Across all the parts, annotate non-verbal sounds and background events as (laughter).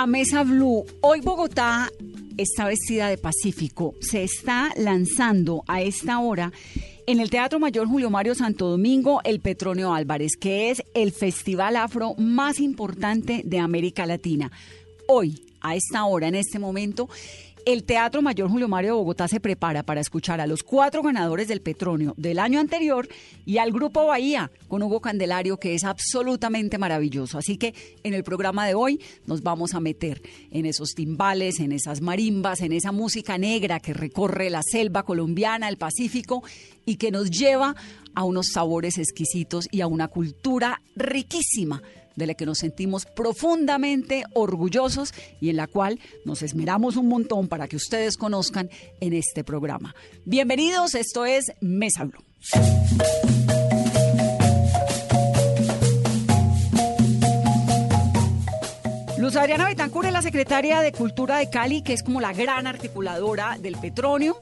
A Mesa Blue. Hoy Bogotá está vestida de Pacífico. Se está lanzando a esta hora en el Teatro Mayor Julio Mario Santo Domingo el Petronio Álvarez, que es el festival afro más importante de América Latina. Hoy, a esta hora, en este momento, el Teatro Mayor Julio Mario de Bogotá se prepara para escuchar a los cuatro ganadores del Petronio del año anterior y al Grupo Bahía con Hugo Candelario, que es absolutamente maravilloso. Así que en el programa de hoy nos vamos a meter en esos timbales, en esas marimbas, en esa música negra que recorre la selva colombiana, el Pacífico y que nos lleva a unos sabores exquisitos y a una cultura riquísima de la que nos sentimos profundamente orgullosos y en la cual nos esmeramos un montón para que ustedes conozcan en este programa. Bienvenidos, esto es Mesa Blue. Luz Adriana Betancur es la secretaria de Cultura de Cali, que es como la gran articuladora del Petronio,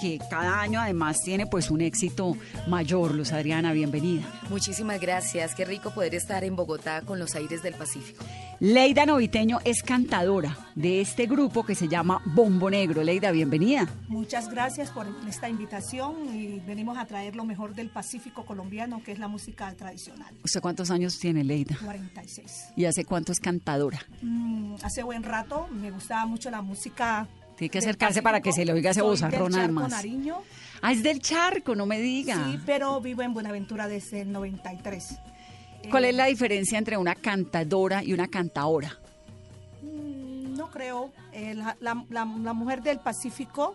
que cada año además tiene pues un éxito mayor. Luz Adriana, bienvenida. Muchísimas gracias, qué rico poder estar en Bogotá con los aires del Pacífico. Leida Noviteño es cantadora de este grupo que se llama Bombo Negro. Leida, bienvenida. Muchas gracias por esta invitación y venimos a traer lo mejor del Pacífico colombiano, que es la música tradicional. ¿Usted cuántos años tiene, Leida? 46. ¿Y hace cuánto es cantadora? Mm, hace buen rato me gustaba mucho la música. Tiene que acercarse para que se le oiga ese Charco, además. Nariño. Ah, es del charco, no me diga. Sí, pero vivo en Buenaventura desde el 93. ¿Cuál Eh, es la diferencia entre una cantadora y una cantaora? Mm, No creo. Eh, la, la- la- la mujer del Pacífico,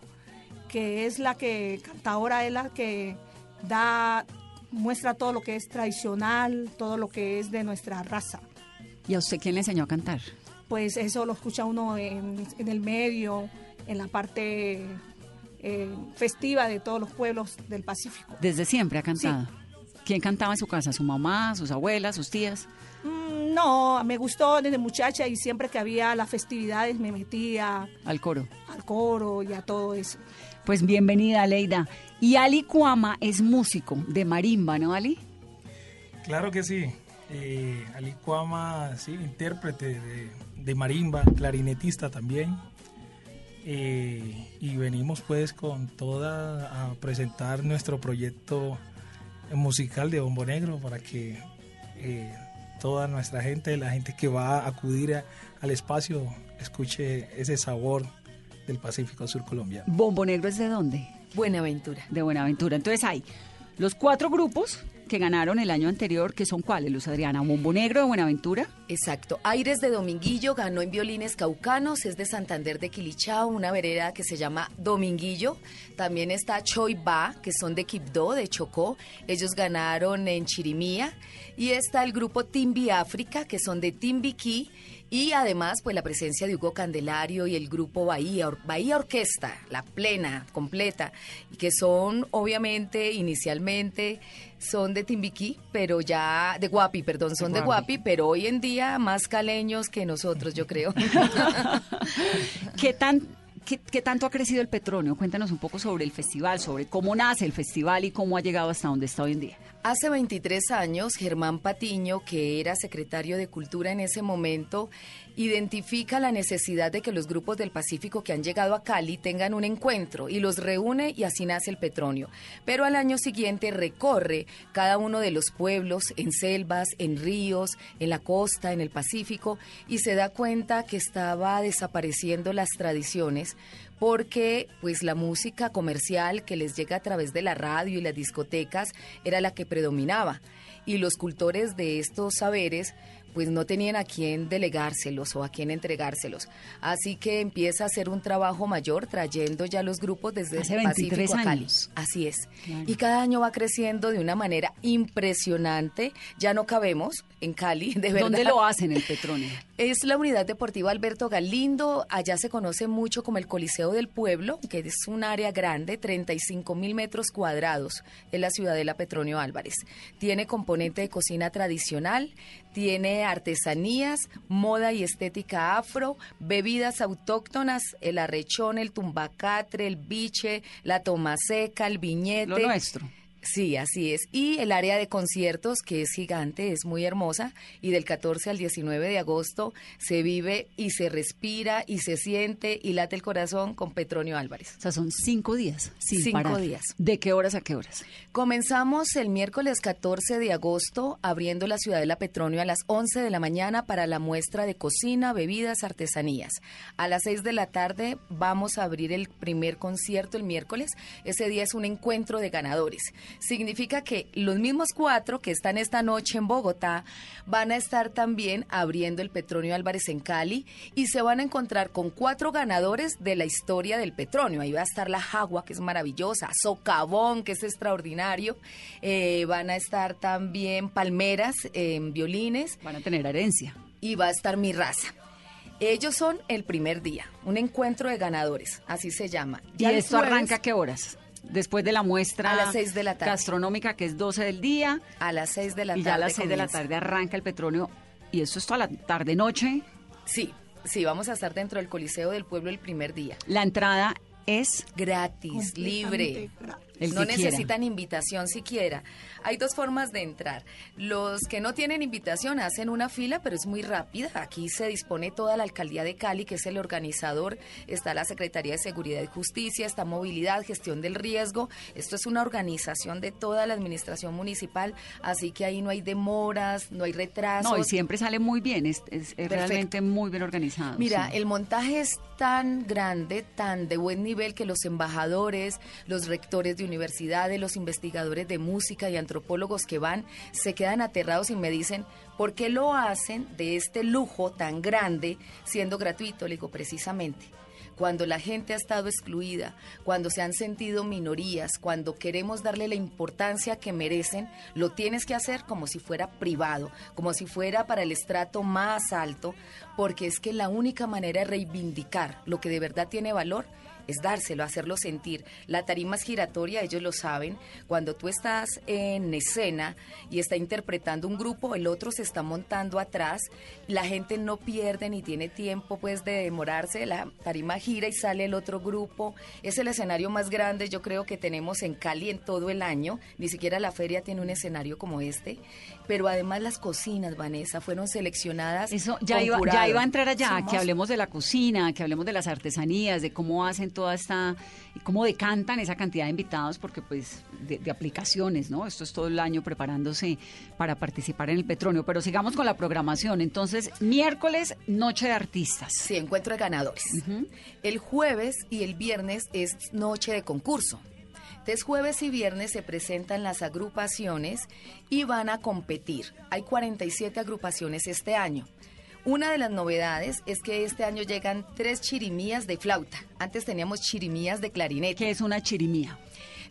que es la que canta ahora, es la que da, muestra todo lo que es tradicional, todo lo que es de nuestra raza. ¿Y a usted quién le enseñó a cantar? Pues eso lo escucha uno en, en el medio, en la parte eh, festiva de todos los pueblos del Pacífico. Desde siempre ha cantado. ¿Quién cantaba en su casa? ¿Su mamá, sus abuelas, sus tías? Mm, No, me gustó desde muchacha y siempre que había las festividades me metía Al coro. al coro y a todo eso. Pues bienvenida, Leida. Y Ali Cuama es músico de marimba, ¿no, Ali? Claro que sí. Eh, Ali Cuama, sí, intérprete de, de marimba, clarinetista también. Eh, y venimos pues con toda a presentar nuestro proyecto musical de Bombo Negro para que eh, toda nuestra gente, la gente que va a acudir a- al espacio, escuche ese sabor del Pacífico Sur colombiano. Bombo Negro es de dónde? Buenaventura. De Buenaventura. Entonces hay los cuatro grupos que ganaron el año anterior, que son cuáles, Luz Adriana? Bombo Negro de Buenaventura, Exacto. Aires de Dominguillo ganó en violines caucanos, es de Santander de Quilichao, una vereda que se llama Dominguillo. También está Choi Ba, que son de Quibdó, de Chocó. Ellos ganaron en Chirimía. Y está el grupo Timbi África, que son de Timbiquí. Y además, pues la presencia de Hugo Candelario y el grupo Bahía, Or- Bahía Orquesta, la plena, completa, y que son, obviamente, inicialmente, son de Timbiquí, pero ya, de Guapi, perdón, son de Guapi. Guapi, pero hoy en día más caleños que nosotros, yo creo. (laughs) ¿Qué, tan, qué, qué tanto ha crecido el Petronio? Cuéntanos un poco sobre el festival, sobre cómo nace el festival y cómo ha llegado hasta donde está hoy en día. Hace 23 años, Germán Patiño, que era secretario de Cultura en ese momento, identifica la necesidad de que los grupos del Pacífico que han llegado a Cali tengan un encuentro y los reúne y así nace el Petronio. Pero al año siguiente recorre cada uno de los pueblos en selvas, en ríos, en la costa, en el Pacífico y se da cuenta que estaba desapareciendo las tradiciones porque pues la música comercial que les llega a través de la radio y las discotecas era la que predominaba. Y los cultores de estos saberes pues no tenían a quién delegárselos o a quién entregárselos. Así que empieza a hacer un trabajo mayor trayendo ya los grupos desde Hace el Pacífico 23 a Cali. años. Así es. Claro. Y cada año va creciendo de una manera impresionante. Ya no cabemos en Cali, de verdad. ¿Dónde lo hacen el Petronio? (laughs) Es la unidad deportiva Alberto Galindo. Allá se conoce mucho como el Coliseo del Pueblo, que es un área grande, 35 mil metros cuadrados, en la ciudadela Petronio Álvarez. Tiene componente de cocina tradicional, tiene artesanías, moda y estética afro, bebidas autóctonas, el arrechón, el tumbacatre, el biche, la tomaseca, el viñete. Lo nuestro. Sí, así es. Y el área de conciertos, que es gigante, es muy hermosa, y del 14 al 19 de agosto se vive y se respira y se siente y late el corazón con Petronio Álvarez. O sea, son cinco días. Sin Cinco parar. días. ¿De qué horas a qué horas? Comenzamos el miércoles 14 de agosto abriendo la Ciudadela Petronio a las 11 de la mañana para la muestra de cocina, bebidas, artesanías. A las 6 de la tarde vamos a abrir el primer concierto el miércoles. Ese día es un encuentro de ganadores. Significa que los mismos cuatro que están esta noche en Bogotá van a estar también abriendo el Petronio Álvarez en Cali y se van a encontrar con cuatro ganadores de la historia del Petronio. Ahí va a estar la Jagua, que es maravillosa, Socavón, que es extraordinario. Eh, van a estar también Palmeras en violines Van a tener herencia. y va a estar mi raza. Ellos son el primer día, un encuentro de ganadores, así se llama. ¿Y Ya esto jueves, arranca a qué horas? Después de la muestra A las seis de la tarde. gastronómica, que es 12 del día, A las 6 de la y tarde. ya a las 6 de la tarde arranca el Petronio. Y eso es toda la tarde-noche. Sí, sí, vamos a estar dentro del Coliseo del Pueblo el primer día. La entrada es Gratis, libre. Gratis. El no quiera. necesitan invitación siquiera. Hay dos formas de entrar. Los que no tienen invitación hacen una fila, pero es muy rápida. Aquí se dispone toda la alcaldía de Cali, que es el organizador. Está la Secretaría de Seguridad y Justicia, está Movilidad, Gestión del Riesgo. Esto es una organización de toda la administración municipal, así que ahí no hay demoras, no hay retrasos. No, y siempre sale muy bien, es, es- es realmente muy bien organizado. Mira, sí. el montaje es tan grande, tan de buen nivel que los embajadores, los rectores de universidades, los investigadores de música y antropólogos que van se quedan aterrados y me dicen, ¿por qué lo hacen de este lujo tan grande siendo gratuito? Le digo, precisamente. Cuando la gente ha estado excluida, cuando se han sentido minorías, cuando queremos darle la importancia que merecen, lo tienes que hacer como si fuera privado, como si fuera para el estrato más alto, porque es que la única manera de reivindicar lo que de verdad tiene valor es dárselo, hacerlo sentir. La tarima es giratoria, ellos lo saben. Cuando tú estás en escena y está interpretando un grupo, el otro se está montando atrás, la gente no pierde ni tiene tiempo pues de demorarse, la tarima gira y sale el otro grupo. Es el escenario más grande yo creo que tenemos en Cali en todo el año, ni siquiera la feria tiene un escenario como este, pero además las cocinas, Vanessa, fueron seleccionadas. Eso ya iba, ya iba a entrar allá, Somos- que hablemos de la cocina, que hablemos de las artesanías, de cómo hacen toda esta, cómo decantan esa cantidad de invitados, porque pues de, de aplicaciones, ¿no? Esto es todo el año preparándose para participar en el Petronio. Pero sigamos con la programación. Entonces, miércoles, noche de artistas. Sí, encuentro de ganadores. El jueves y el viernes es noche de concurso. Entonces, jueves y viernes se presentan las agrupaciones y van a competir. Hay 47 agrupaciones este año. Una de las novedades es que este año llegan tres chirimías de flauta. Antes teníamos chirimías de clarinete. ¿Qué es una chirimía?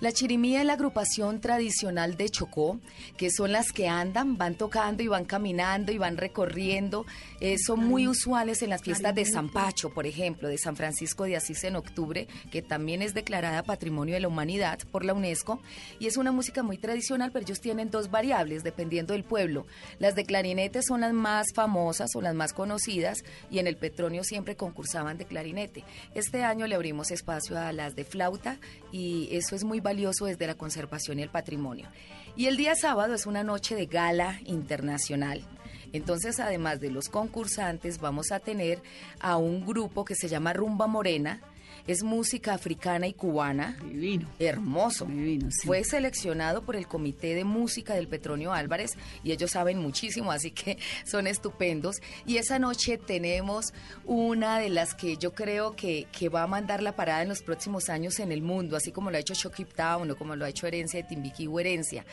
La chirimía es la agrupación tradicional de Chocó, que son las que andan, van tocando y van caminando y van recorriendo. Eh, son muy usuales en las fiestas de San Pacho, por ejemplo, de San Francisco de Asís en octubre, que también es declarada Patrimonio de la Humanidad por la UNESCO. Y es una música muy tradicional, pero ellos tienen dos variables dependiendo del pueblo. Las de clarinete son las más famosas o las más conocidas y en el Petronio siempre concursaban de clarinete. Este año le abrimos espacio a las de flauta y eso es muy valioso desde la conservación y el patrimonio. Y el día sábado es una noche de gala internacional. Entonces, además de los concursantes, vamos a tener a un grupo que se llama Rumba Morena, es música africana y cubana. Divino. Hermoso. Divino, sí. Fue seleccionado por el Comité de Música del Petronio Álvarez y ellos saben muchísimo, así que (laughs) son estupendos. Y esa noche tenemos una de las que yo creo que, que va a mandar la parada en los próximos años en el mundo, así como lo ha hecho Shokip Town o como lo ha hecho Herencia de Timbiquí o Herencia,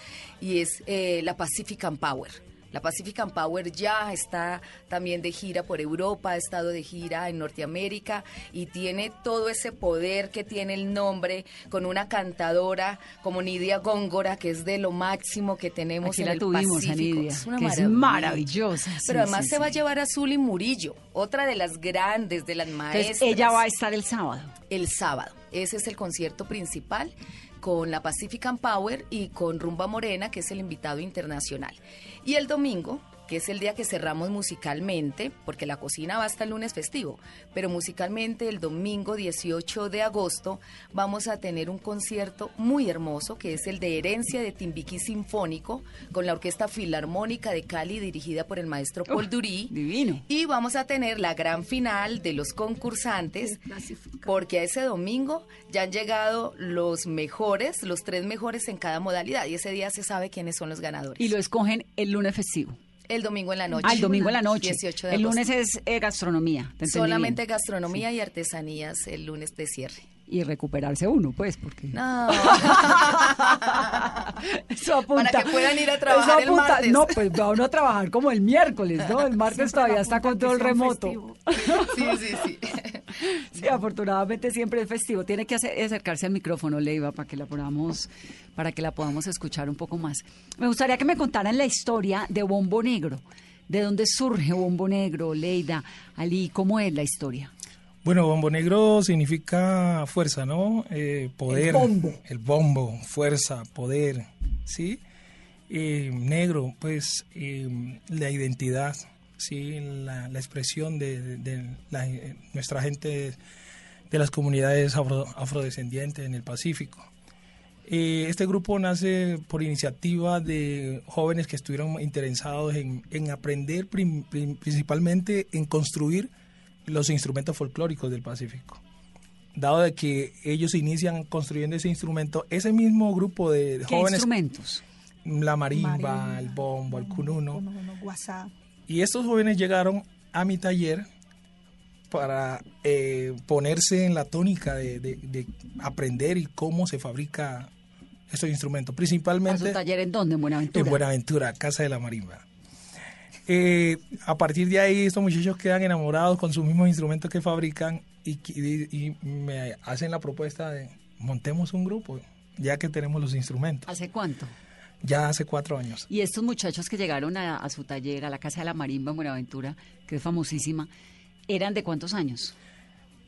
y es eh, la Pacifican Power. La Pacific Power ya está también de gira por Europa, ha estado de gira en Norteamérica y tiene todo ese poder que tiene el nombre con una cantadora como Nidia Góngora, que es de lo máximo que tenemos Aquí en la el tuvimos, a Pacífico. Nidia, es una que es maravillosa, sí, Pero además sí, se va a llevar a Zully Murillo, otra de las grandes, de las maestras. Entonces, ella va a estar el sábado. el sábado. Ese es el concierto principal con la Pacifican Power y con Rumba Morena, que es el invitado internacional. Y el domingo, que es el día que cerramos musicalmente, porque la cocina va hasta el lunes festivo, pero musicalmente el domingo 18 de agosto vamos a tener un concierto muy hermoso, que es el de Herencia de Timbiquí Sinfónico, con la Orquesta Filarmónica de Cali, dirigida por el maestro Paul Durí. Divino. Y vamos a tener la gran final de los concursantes, porque a ese domingo ya han llegado los mejores, los tres mejores en cada modalidad, y ese día se sabe quiénes son los ganadores. Y lo escogen el lunes festivo. El domingo en la noche. Ah, el domingo en la noche. 18 de el agosto. lunes es eh, gastronomía. ¿te entendí Solamente gastronomía y artesanías el lunes de cierre. Y recuperarse uno, pues, porque... No. (laughs) Eso apunta. Para que puedan ir a trabajar Eso el apunta- martes. No, pues va uno a trabajar como el miércoles, ¿no? El martes todavía está con todo el remoto. Sí, sí, sí. (laughs) Sí, afortunadamente siempre es festivo. Tiene que hacer- acercarse al micrófono, Leiva, para que la podamos, para que la podamos escuchar un poco más. Me gustaría que me contaran la historia de Bombo Negro. ¿De dónde surge Bombo Negro, Leida, Ali? ¿Cómo es la historia? Bueno, bombo negro significa fuerza, ¿no? Eh, poder. El bombo. El bombo, fuerza, poder, ¿sí? Eh, negro, pues eh, la identidad, ¿sí? La, la expresión de, de- de la- eh, nuestra gente de las comunidades afro- afrodescendientes en el Pacífico. Este grupo nace por iniciativa de jóvenes que estuvieron interesados en, en aprender prim- prim- principalmente en construir los instrumentos folclóricos del Pacífico. Dado de que ellos inician construyendo ese instrumento, ese mismo grupo de, ¿Qué jóvenes, instrumentos? la marimba, Marimba, el bombo, el cununo, y estos jóvenes llegaron a mi taller para eh, ponerse en la tónica de, de- de aprender y cómo se fabrica estos instrumentos, ¿A su principalmente taller en dónde? En Buenaventura. en Buenaventura, Casa de la Marimba. Eh, a partir de ahí, estos muchachos quedan enamorados con sus mismos instrumentos que fabrican y, y- y me hacen la propuesta de montemos un grupo, ya que tenemos los instrumentos. ¿Hace cuánto? Ya hace cuatro años. Y estos muchachos que llegaron a, a su taller, a la Casa de la Marimba en Buenaventura, que es famosísima, ¿eran de cuántos años?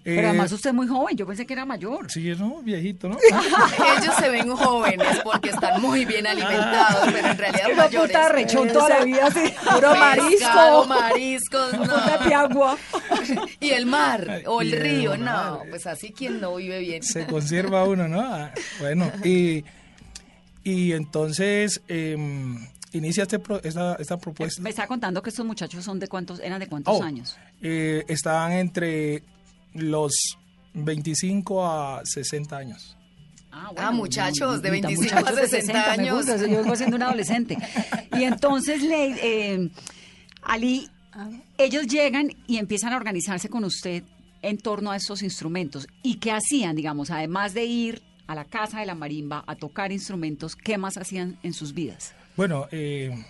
Pero Eh, además usted es muy joven, yo pensé que era mayor. Sí, ¿no? Viejito, ¿no? (laughs) Ellos se ven jóvenes porque están muy bien alimentados, pero en realidad Una mayores. puta rechón toda la vida así, puro marisco. mariscos, no. Puta de piagua. (laughs) Y el mar o el río, no, pues así quien no vive bien. se conserva uno, ¿no? Ah, Bueno, y, y entonces em, inicia este pro- esta, esta propuesta. Me está contando que estos muchachos son de cuántos, eran de cuántos Oh, años. eh, estaban entre los 25 a 60 años. Ah, muchachos, de ni tan 25 a muchachos de 60 me años. gusta, yo vengo siendo un adolescente. Y entonces, le, eh, Ali, ellos llegan y empiezan a organizarse con usted en torno a estos instrumentos. ¿Y qué hacían, digamos, además de ir a la casa de la marimba a tocar instrumentos, qué más hacían en sus vidas? Bueno, eh,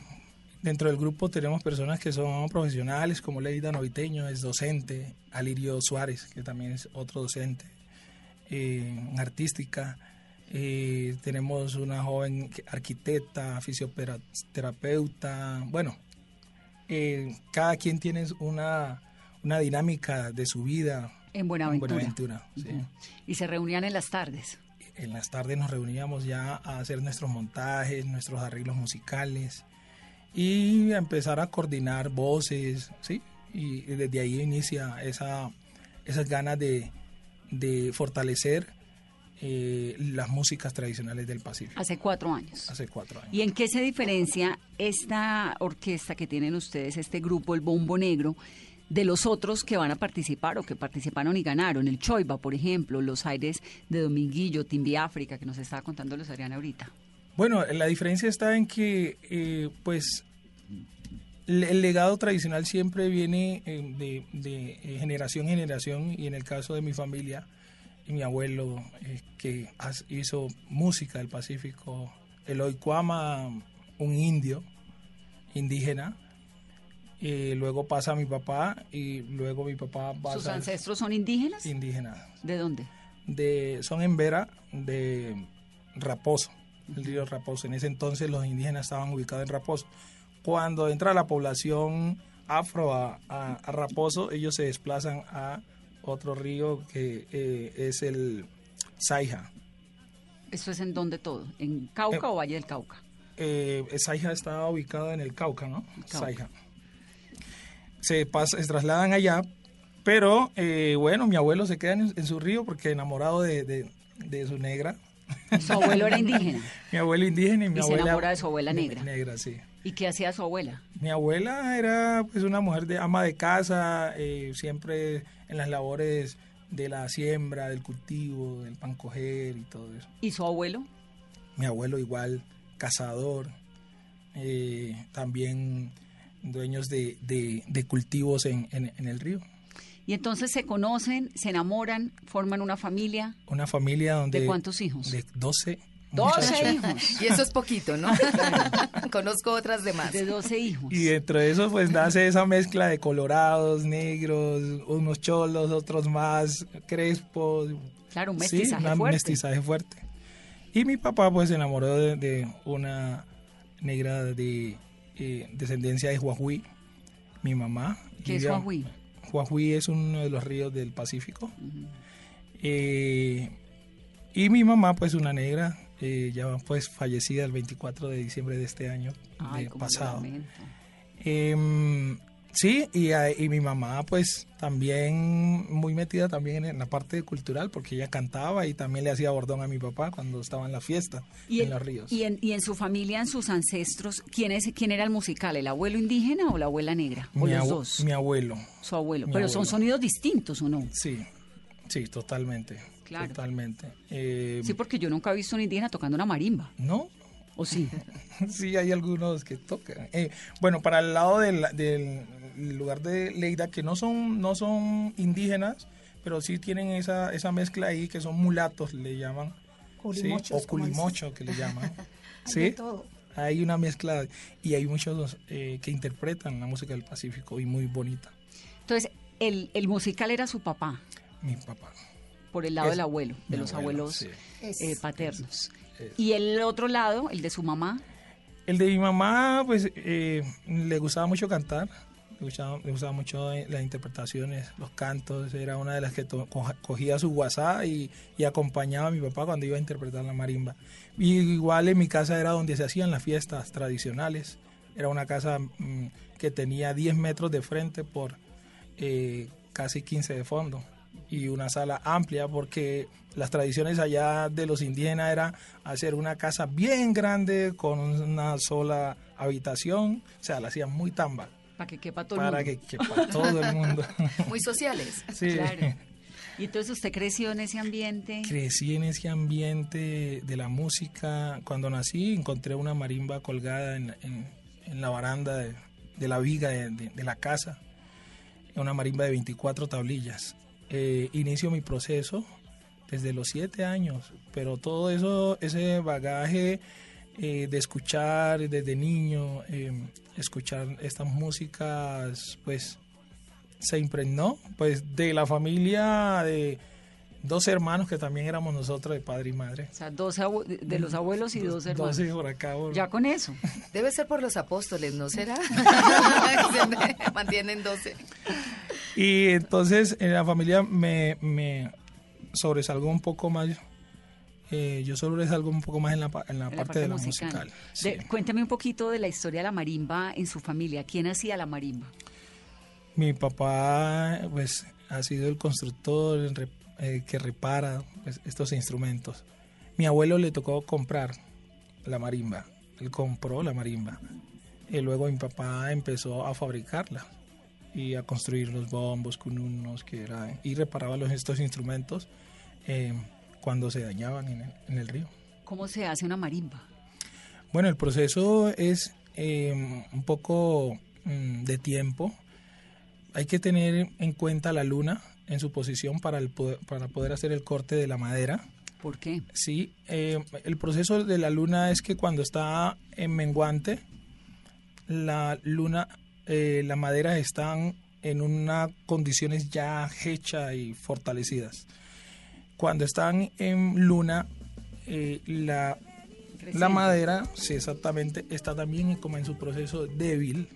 dentro del grupo tenemos personas que son profesionales, como Leida Noviteño, es docente, Alirio Suárez, que también es otro docente, eh, en artística. eh, tenemos una joven arquitecta, fisioterapeuta. Bueno, eh, cada quien tiene una, una dinámica de su vida En Buenaventura. Buenaventura, sí. Y se reunían en las tardes. en las tardes nos reuníamos ya a hacer nuestros montajes, nuestros arreglos musicales y empezar a coordinar voces, ¿sí? Y desde ahí inicia esa, esas ganas de, de fortalecer eh, las músicas tradicionales del Pacífico. Hace cuatro años. Hace cuatro años. ¿Y en qué se diferencia esta orquesta que tienen ustedes, este grupo, el Bombo Negro, de los otros que van a participar o que participaron y ganaron? El Choiba, por ejemplo, los aires de Dominguillo, Timbi África, que nos estaba contando los Adriana ahorita. Bueno, la diferencia está en que, eh, pues, el legado tradicional siempre viene eh, de, de eh, generación en generación y en el caso de mi familia, mi abuelo que hizo música del Pacífico, Eloy Cuama, un indio, indígena, luego pasa mi papá y luego mi papá pasa... ¿Sus ancestros son indígenas? Indígenas. ¿De dónde? De, son en Vera, de Raposo el río Raposo. En ese entonces los indígenas estaban ubicados en Raposo. Cuando entra la población afro a, Raposo, ellos se desplazan a otro río que eh, es el Saija. ¿Eso es en dónde todo? ¿En Cauca eh, o Valle del Cauca? Eh, Saija está ubicado en el Cauca, ¿no? Saija. Se, se trasladan allá, pero eh, bueno, mi abuelo se queda en, su río porque enamorado de su negra, (laughs) ¿Su abuelo era indígena? mi abuelo indígena y mi y abuela... se enamora de su abuela negra. Negra, sí. ¿Y qué hacía su abuela? Mi abuela era pues una mujer de ama de casa, eh, siempre en las labores de la siembra, del cultivo, del pan coger y todo eso. ¿Y su abuelo? Mi abuelo igual, cazador, eh, también dueños de, de, cultivos en, en el río. Y entonces se conocen, se enamoran, forman una familia. Una familia donde... ¿De cuántos hijos? De 12. 12 hijos. Y eso es poquito, ¿no? (laughs) Conozco otras demás. De 12 hijos. Y dentro de eso pues nace esa mezcla de colorados, negros, unos cholos, otros más crespos. Claro, un mestizaje sí, un mestizaje fuerte. Y mi papá pues se enamoró de, una negra de eh, descendencia de Huajuí, mi mamá. ¿Qué es Huajuí? Huajuí es uno de los ríos del Pacífico. Eh, y mi mamá, pues una negra, eh, ya pues fallecida el 24 de diciembre de este año pasado. Sí, y, y, mi mamá pues también muy metida también en la parte cultural porque ella cantaba y también le hacía bordón a mi papá cuando estaba en la fiesta en los ríos. Y en, y en su familia, en sus ancestros, ¿quién, es, ¿quién era el musical? ¿El abuelo indígena o la abuela negra? ¿O los dos? Mi abuelo. Su abuelo. Pero son sonidos distintos, ¿o no? Sí, sí, totalmente. Claro. Totalmente. Eh, sí, porque yo nunca he visto un indígena tocando una marimba. ¿No? ¿O sí? (laughs) sí, hay algunos que tocan. Eh, bueno, para el lado del, del, lugar de Leida, que no son, no son indígenas, pero sí tienen esa, esa mezcla ahí, que son mulatos, le llaman. O culimocho, que le llaman. (laughs) ¿Sí? Hay una mezcla y hay muchos eh, que interpretan la música del Pacífico y muy bonita. Entonces, el, el musical era su papá. Mi papá. Por el lado del abuelo, de los abuelos eh, paternos. ¿Y el otro lado, el de su mamá? El de mi mamá, pues eh, le gustaba mucho cantar, le gustaba, mucho las interpretaciones, los cantos, era una de las que cogía su WhatsApp y, acompañaba a mi papá cuando iba a interpretar la marimba. Y igual en mi casa era donde se hacían las fiestas tradicionales, era una casa mm, que tenía 10 metros de frente por eh, casi 15 de fondo y una sala amplia porque las tradiciones allá de los indígenas era hacer una casa bien grande con una sola habitación, o sea, la hacían muy tamba. Para que quepa todo el mundo. Para que quepa todo el mundo. Muy sociales. Sí. Claro. ¿Y entonces usted creció en ese ambiente? Crecí en ese ambiente de la música. Cuando nací encontré una marimba colgada en, la baranda de, la viga de, de, la casa. Una marimba de 24 tablillas eh, inicio mi proceso desde los siete años, pero todo eso, ese bagaje eh, de escuchar desde niño, em, escuchar estas músicas, pues se impregnó pues de la familia de dos hermanos que también éramos nosotros de padre y madre. O sea, dos de los abuelos y dos, hermanos. Dos por acá. Ya con eso. Debe ser por los apóstoles, ¿no será? (laughs) (laughs) mantienen doce. Y entonces en la familia me, me sobresalgo un poco más. Eh, yo sobresalgo un poco más en la, en la, parte, de la musical. cuéntame un poquito de la historia de la marimba en su familia. ¿Quién hacía la marimba? Mi papá, pues ha sido el constructor el eh, que repara pues, estos instrumentos. Mi abuelo le tocó comprar la marimba, él compró la marimba y luego mi papá empezó a fabricarla y a construir los bombos, cununos, que era, y reparaba los, estos instrumentos eh, cuando se dañaban en el- en el río. ¿Cómo se hace una marimba? Bueno, el proceso es eh, un poco mm, de tiempo. Hay que tener en cuenta la luna en su posición para, el poder, para poder hacer el corte de la madera. ¿Por qué? Sí, eh, el proceso de la luna es que cuando está en menguante, la luna, eh, la madera están en unas condiciones ya hechas y fortalecidas. Cuando están en luna, eh, la, madera, sí, exactamente, está también como en su proceso débil.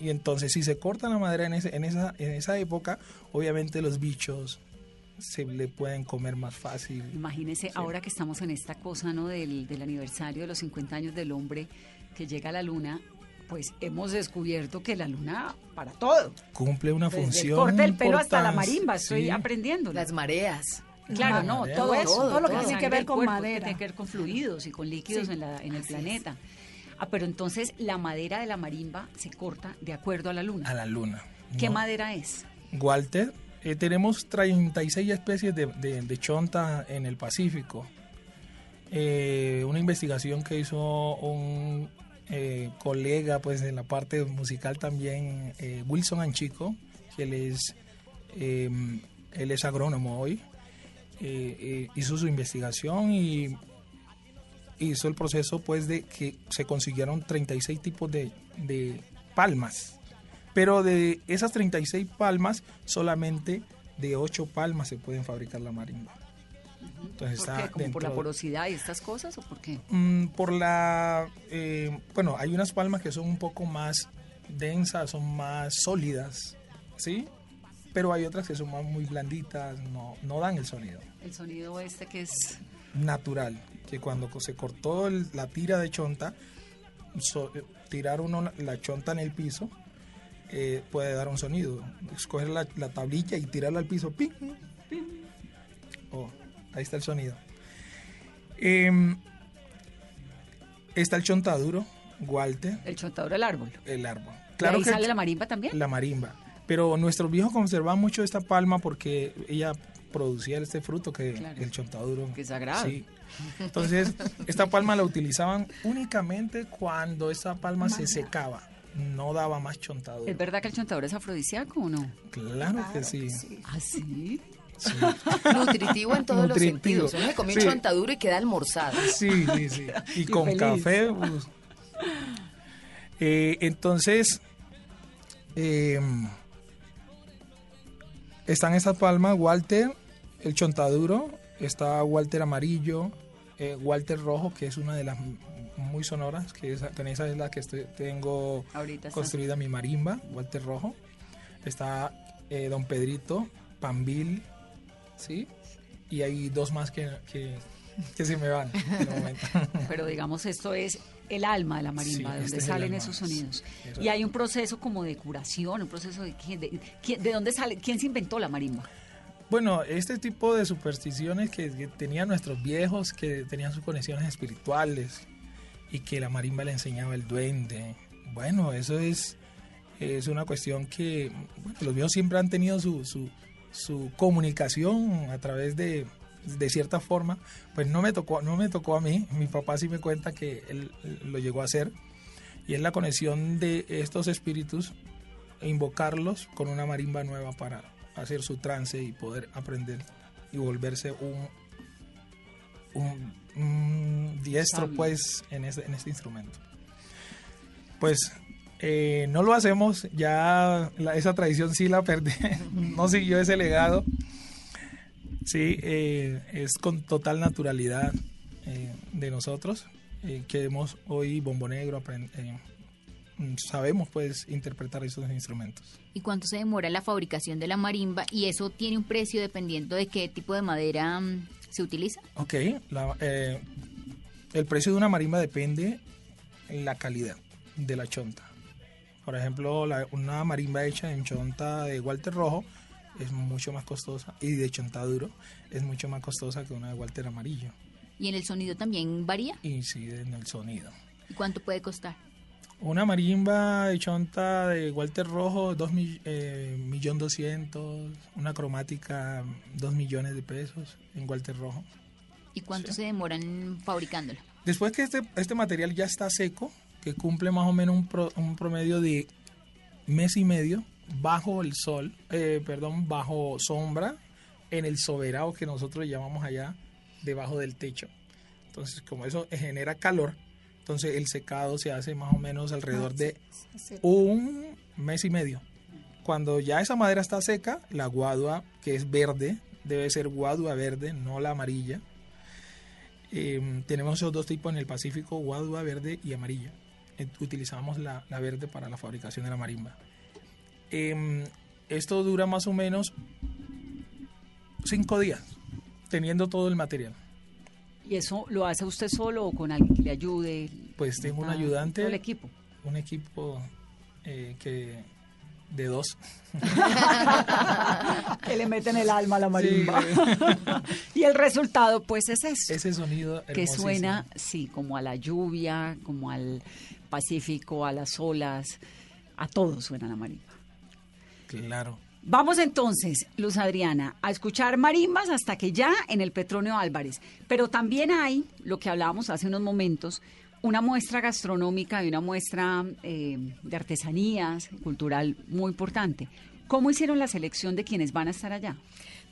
Y entonces, si se corta la madera en, ese- en, esa, en esa época, obviamente los bichos se le pueden comer más fácil. Imagínese, ahora que estamos en esta cosa, ¿no? Del, del aniversario de los 50 años del hombre que llega a la luna, pues hemos descubierto que la luna para todo. Cumple una Desde el función. corte del pelo hasta la marimba, estoy sí. aprendiendo. Las mareas. Claro, no, madera. todo eso, Todo, lo que tiene que ver con cuerpo, madera. Que tiene que ver con fluidos y con líquidos Sí, en, la, en el planeta. Ah, pero entonces la madera de la marimba se corta de acuerdo a la luna. A la luna. ¿Qué ¿no? madera es? Walter, eh, tenemos 36 especies de, de- de chonta en el Pacífico. Eh, una investigación que hizo un eh, colega pues en la parte musical también, eh, Wilson Anchico, que él es, eh, él es agrónomo hoy, eh, eh, hizo su investigación y hizo el proceso pues de que se consiguieron 36 tipos de, de palmas. Pero de esas 36 palmas, solamente de 8 palmas se pueden fabricar la marimba. Entonces ¿Por está qué? ¿Como por la porosidad y estas cosas o por qué? Mm, por la... eh, bueno, hay unas palmas que son un poco más densas, son más sólidas, ¿sí? Pero hay otras que son más muy blanditas, no, no dan el sonido El sonido este que es... natural, que cuando se cortó el- la tira de chonta, so- eh, tirar uno la- chonta en el piso eh, puede dar un sonido. Escoger la, la tablilla y tirarla al piso, ping, ping. Oh, ahí está el sonido. Em, está el chontaduro, Walter, El chontaduro del árbol. el árbol. ¿Y ahí que sale el- la marimba también? la marimba. Pero nuestros viejos conservaban mucho esta palma porque ella producía este fruto que Claro. el chontaduro. Que es sagrado. Sí. Entonces, esta palma la utilizaban únicamente cuando esa palma se secaba. No daba más chontaduro. ¿Es verdad que el chontaduro es afrodisíaco o no? Claro que sí. ¿Ah, sí? Sí, (laughs) Nutritivo en todos Nutritivo. los sentidos. Uno se come un Sí. chontaduro y queda almorzado. sí, sí. sí. (laughs) Y Y con feliz. café. pues. Eh, entonces, eh, están estas palmas, Walter, el chontaduro, está Walter amarillo, eh, Walter rojo, que es una de las muy sonoras, que esa, con esa es la que estoy- tengo Ahorita está. construida mi marimba, Walter rojo. Está eh, Don Pedrito, Pambil, ¿sí? Y hay dos más que, que, que se me van en el momento. (laughs) Pero digamos, esto es el alma de la marimba, Sí, de donde este es salen alma, esos sonidos. Y hay un proceso como de curación, un proceso de quién, de, de dónde sale, quién se inventó la marimba. Bueno, este tipo de supersticiones que, que tenían nuestros viejos, que tenían sus conexiones espirituales y que la marimba le enseñaba el duende. Bueno, eso es, es una cuestión que bueno, los viejos siempre han tenido su, su, su comunicación a través de, de cierta forma. Pues no me tocó, no me tocó a mí. Mi papá sí me cuenta que él lo llegó a hacer. Y es la conexión de estos espíritus e invocarlos con una marimba nueva para hacer su trance y poder aprender y volverse un, un, un diestro Sabio. pues en este, en este instrumento. Pues eh, no lo hacemos, ya la- esa tradición sí la perdí, (laughs) no siguió ese legado. Sí, eh, es con total naturalidad eh, de nosotros eh, que hemos hoy Bombo Negro, eh, sabemos pues interpretar esos instrumentos. ¿Y cuánto se demora la fabricación de la marimba? Y eso tiene un precio dependiendo de qué tipo de madera mm, se utiliza. Ok, la- eh, el precio de una marimba depende en la calidad de la chonta. Por ejemplo, la- una marimba hecha en chonta de Walter Rojo es mucho más costosa y de chontaduro es mucho más costosa que una de Walter amarillo. ¿Y en el sonido también varía? Incide en el sonido. ¿Y cuánto puede costar? Una marimba de chonta de Walter Rojo, dos mi- eh, millón doscientos. Una cromática, dos millones de pesos en Walter Rojo. ¿Y cuánto se demoran fabricándolo? Después que este, este material ya está seco, que cumple más o menos un, pro- un promedio de mes y medio bajo el sol, eh, perdón, bajo sombra, en el soberano que nosotros llamamos allá, debajo del techo. Entonces, como eso genera calor, entonces el secado se hace más o menos alrededor de un mes y medio. Cuando ya esa madera está seca, la guadua, que es verde, debe ser guadua verde, no la amarilla. Eh, tenemos esos dos tipos en el Pacífico, guadua verde y amarilla. Eh, utilizamos la, la verde para la fabricación de la marimba. Em, esto dura más o menos cinco días, teniendo todo el material. ¿Y eso lo hace usted solo o con alguien que le ayude? Pues tengo un Está ayudante. el equipo. Un equipo eh, que de dos. (laughs) que le meten el alma a la marimba. (laughs) y el resultado, pues, es eso. Ese sonido que suena, sí, como a la lluvia, como al Pacífico, a las olas, a todo suena la marimba. Claro. Vamos entonces, Luz Adriana, a escuchar marimbas hasta que ya en el Petronio Álvarez. Pero también hay, lo que hablábamos hace unos momentos, una muestra gastronómica y una muestra eh, de artesanías cultural muy importante. ¿Cómo hicieron la selección de quienes van a estar allá?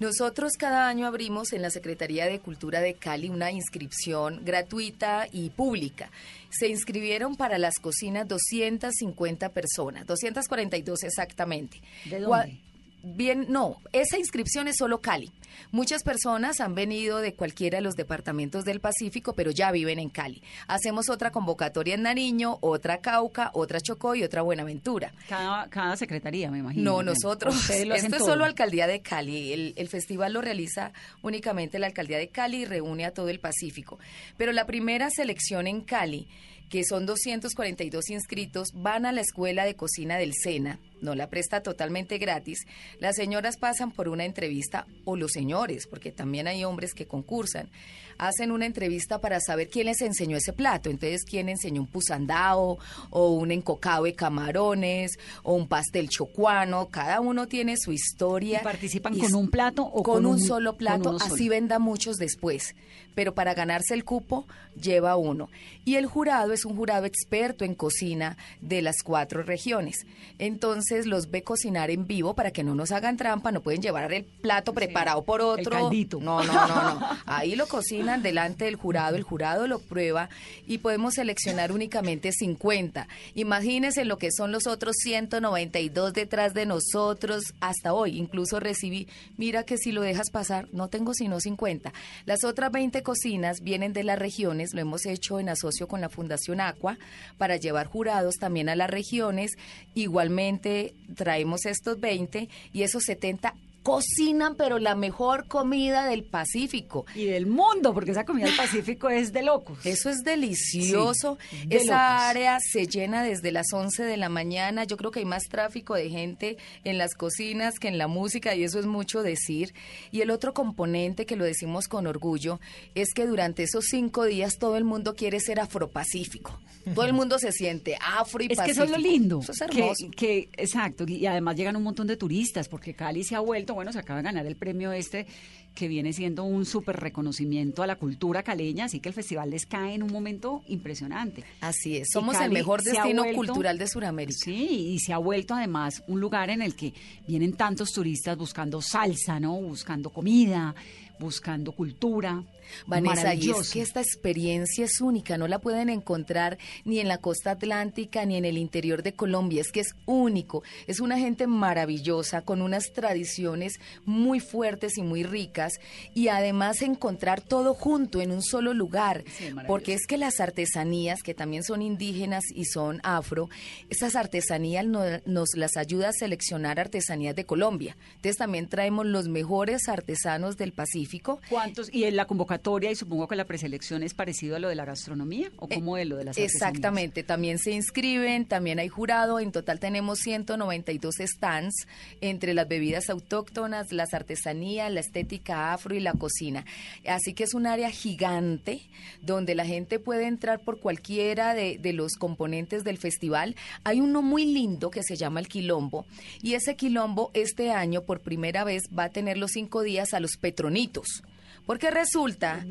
Nosotros cada año abrimos en la Secretaría de Cultura de Cali una inscripción gratuita y pública. Se inscribieron para las cocinas 250 personas, 242 exactamente. ¿De dónde? Bien, no, esa inscripción es solo Cali. Muchas personas han venido de cualquiera de los departamentos del Pacífico, pero ya viven en Cali. Hacemos otra convocatoria en Nariño, otra Cauca, otra Chocó y otra Buenaventura. Cada, cada secretaría, me imagino. No, nosotros. Esto es solo Alcaldía de Cali. El, el festival lo realiza únicamente la Alcaldía de Cali y reúne a todo el Pacífico. Pero la primera selección en Cali, que son 242 inscritos, van a la Escuela de Cocina del SENA. No la presta totalmente gratis. Las señoras pasan por una entrevista, o los señores, porque también hay hombres que concursan, hacen una entrevista para saber quién les enseñó ese plato. Entonces, quién enseñó un pusandao, o un encocado de camarones, o un pastel chocuano. Cada uno tiene su historia. ¿Y participan Y con un plato o con, con un, un- solo plato? Así solo? venda muchos después. Pero para ganarse el cupo, lleva uno. Y el jurado es un jurado experto en cocina de las cuatro regiones. Entonces los ve cocinar en vivo para que no nos hagan trampa, no pueden llevar el plato preparado por otro. caldito. No, no, no, no. Ahí lo cocinan delante del jurado, el jurado lo prueba y podemos seleccionar únicamente 50. Imagínense lo que son los otros 192 detrás de nosotros hasta hoy. Incluso recibí, mira que si lo dejas pasar, no tengo sino 50. Las otras 20 cocinas vienen de las regiones, lo hemos hecho en asocio con la Fundación Aqua para llevar jurados también a las regiones. Igualmente traemos estos 20 y esos 70 cocinan, pero la mejor comida del Pacífico. Y del mundo, porque esa comida del Pacífico es de locos. Eso es delicioso. Sí, de Esa locos. área se llena desde las 11 de la mañana. Yo creo que hay más tráfico de gente en las cocinas que en la música y eso es mucho decir. Y el otro componente que lo decimos con orgullo es que durante esos cinco días todo el mundo quiere ser afropacífico. Todo el mundo se siente afro y Es que pacífico. eso es lo lindo. Eso es que- hermoso. Que, exacto. Y además llegan un montón de turistas, porque Cali se ha vuelto, bueno, se acaba de ganar el premio este, que viene siendo un súper reconocimiento a la cultura caleña, así que el festival les cae en un momento impresionante. Así es. Somos el mejor destino vuelto- cultural de Sudamérica. Sí, y se ha vuelto además un lugar en el que vienen tantos turistas buscando salsa, ¿no? Buscando comida, buscando cultura. Vanessa, y es que esta experiencia es única, no la pueden encontrar ni en la costa atlántica ni en el interior de Colombia, es que es único, es una gente maravillosa, con unas tradiciones muy fuertes y muy ricas, y además encontrar todo junto en un solo lugar, porque es que las artesanías, que también son indígenas y son afro, esas artesanías no- nos las ayuda a seleccionar artesanías de Colombia, entonces también traemos los mejores artesanos del Pacífico, Pacífico. ¿Cuántos? Y en la convocatoria, y supongo que la preselección es parecido a lo de la gastronomía, ¿o cómo es lo de las? Exactamente, también se inscriben, también hay jurado, en total tenemos 192 stands entre las bebidas autóctonas, las artesanías, la estética afro y la cocina. Así que es un área gigante donde la gente puede entrar por cualquiera de, de los componentes del festival. Hay uno muy lindo que se llama el Quilombo y ese Quilombo este año por primera vez va a tener los cinco días a los petronitos. Porque resulta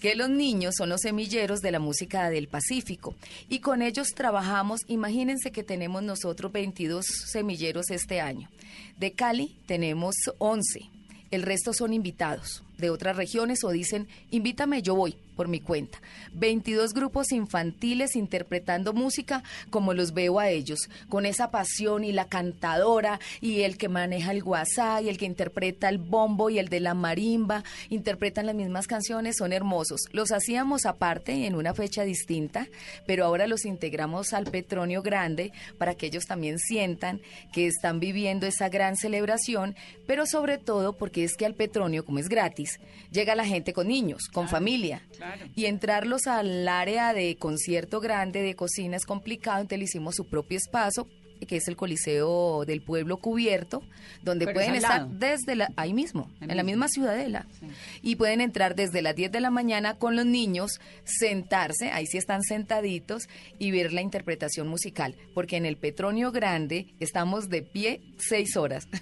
que los niños son los semilleros de la música del Pacífico. Y con ellos trabajamos, imagínense que tenemos nosotros 22 semilleros este año. De Cali tenemos 11, el resto son invitados de otras regiones o dicen, invítame, yo voy por mi cuenta. 22 grupos infantiles interpretando música como los veo a ellos, con esa pasión y la cantadora y el que maneja el guasá y el que interpreta el bombo y el de la marimba, interpretan las mismas canciones, son hermosos. Los hacíamos aparte en una fecha distinta, pero ahora los integramos al Petronio Grande para que ellos también sientan que están viviendo esa gran celebración, pero sobre todo porque es que al Petronio, como es gratis, llega la gente con niños, con familia. Y entrarlos al área de concierto grande, de cocina, es complicado, entonces le hicimos su propio espacio que es el Coliseo del Pueblo Cubierto, donde Pero pueden es estar desde la, ahí mismo, Ahí en la misma ciudadela. Y pueden entrar desde las 10 de la mañana con los niños, sentarse, ahí sí están sentaditos, y ver la interpretación musical. Porque en el Petronio Grande estamos de pie seis horas. (laughs)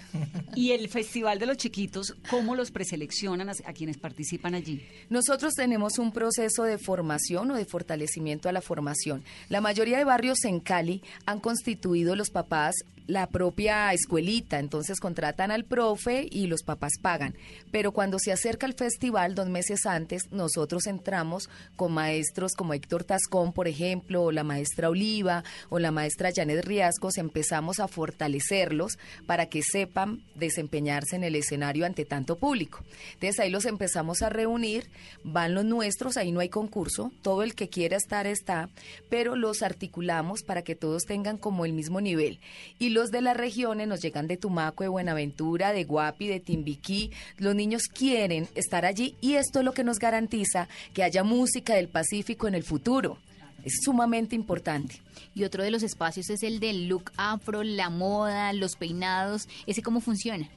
Y el Festival de los Chiquitos, ¿cómo los preseleccionan a, a quienes participan allí? Nosotros tenemos un proceso de formación o de fortalecimiento a la formación. La mayoría de barrios en Cali han constituido los papás la propia escuelita, entonces contratan al profe y los papás pagan. Pero cuando se acerca el festival, dos meses antes, nosotros entramos con maestros como Héctor Tascón, por ejemplo, o la maestra Oliva, o la maestra Janet Riascos, empezamos a fortalecerlos para que sepan desempeñarse en el escenario ante tanto público. Entonces ahí los empezamos a reunir, van los nuestros, ahí no hay concurso, todo el que quiera estar está, pero los articulamos para que todos tengan como el mismo nivel. Y los de las regiones nos llegan de Tumaco, de Buenaventura, de Guapi, de Timbiquí. Los niños quieren estar allí y esto es lo que nos garantiza que haya música del Pacífico en el futuro. Es sumamente importante. Y otro de los espacios es el del look afro, la moda, los peinados. ¿Ese cómo funciona?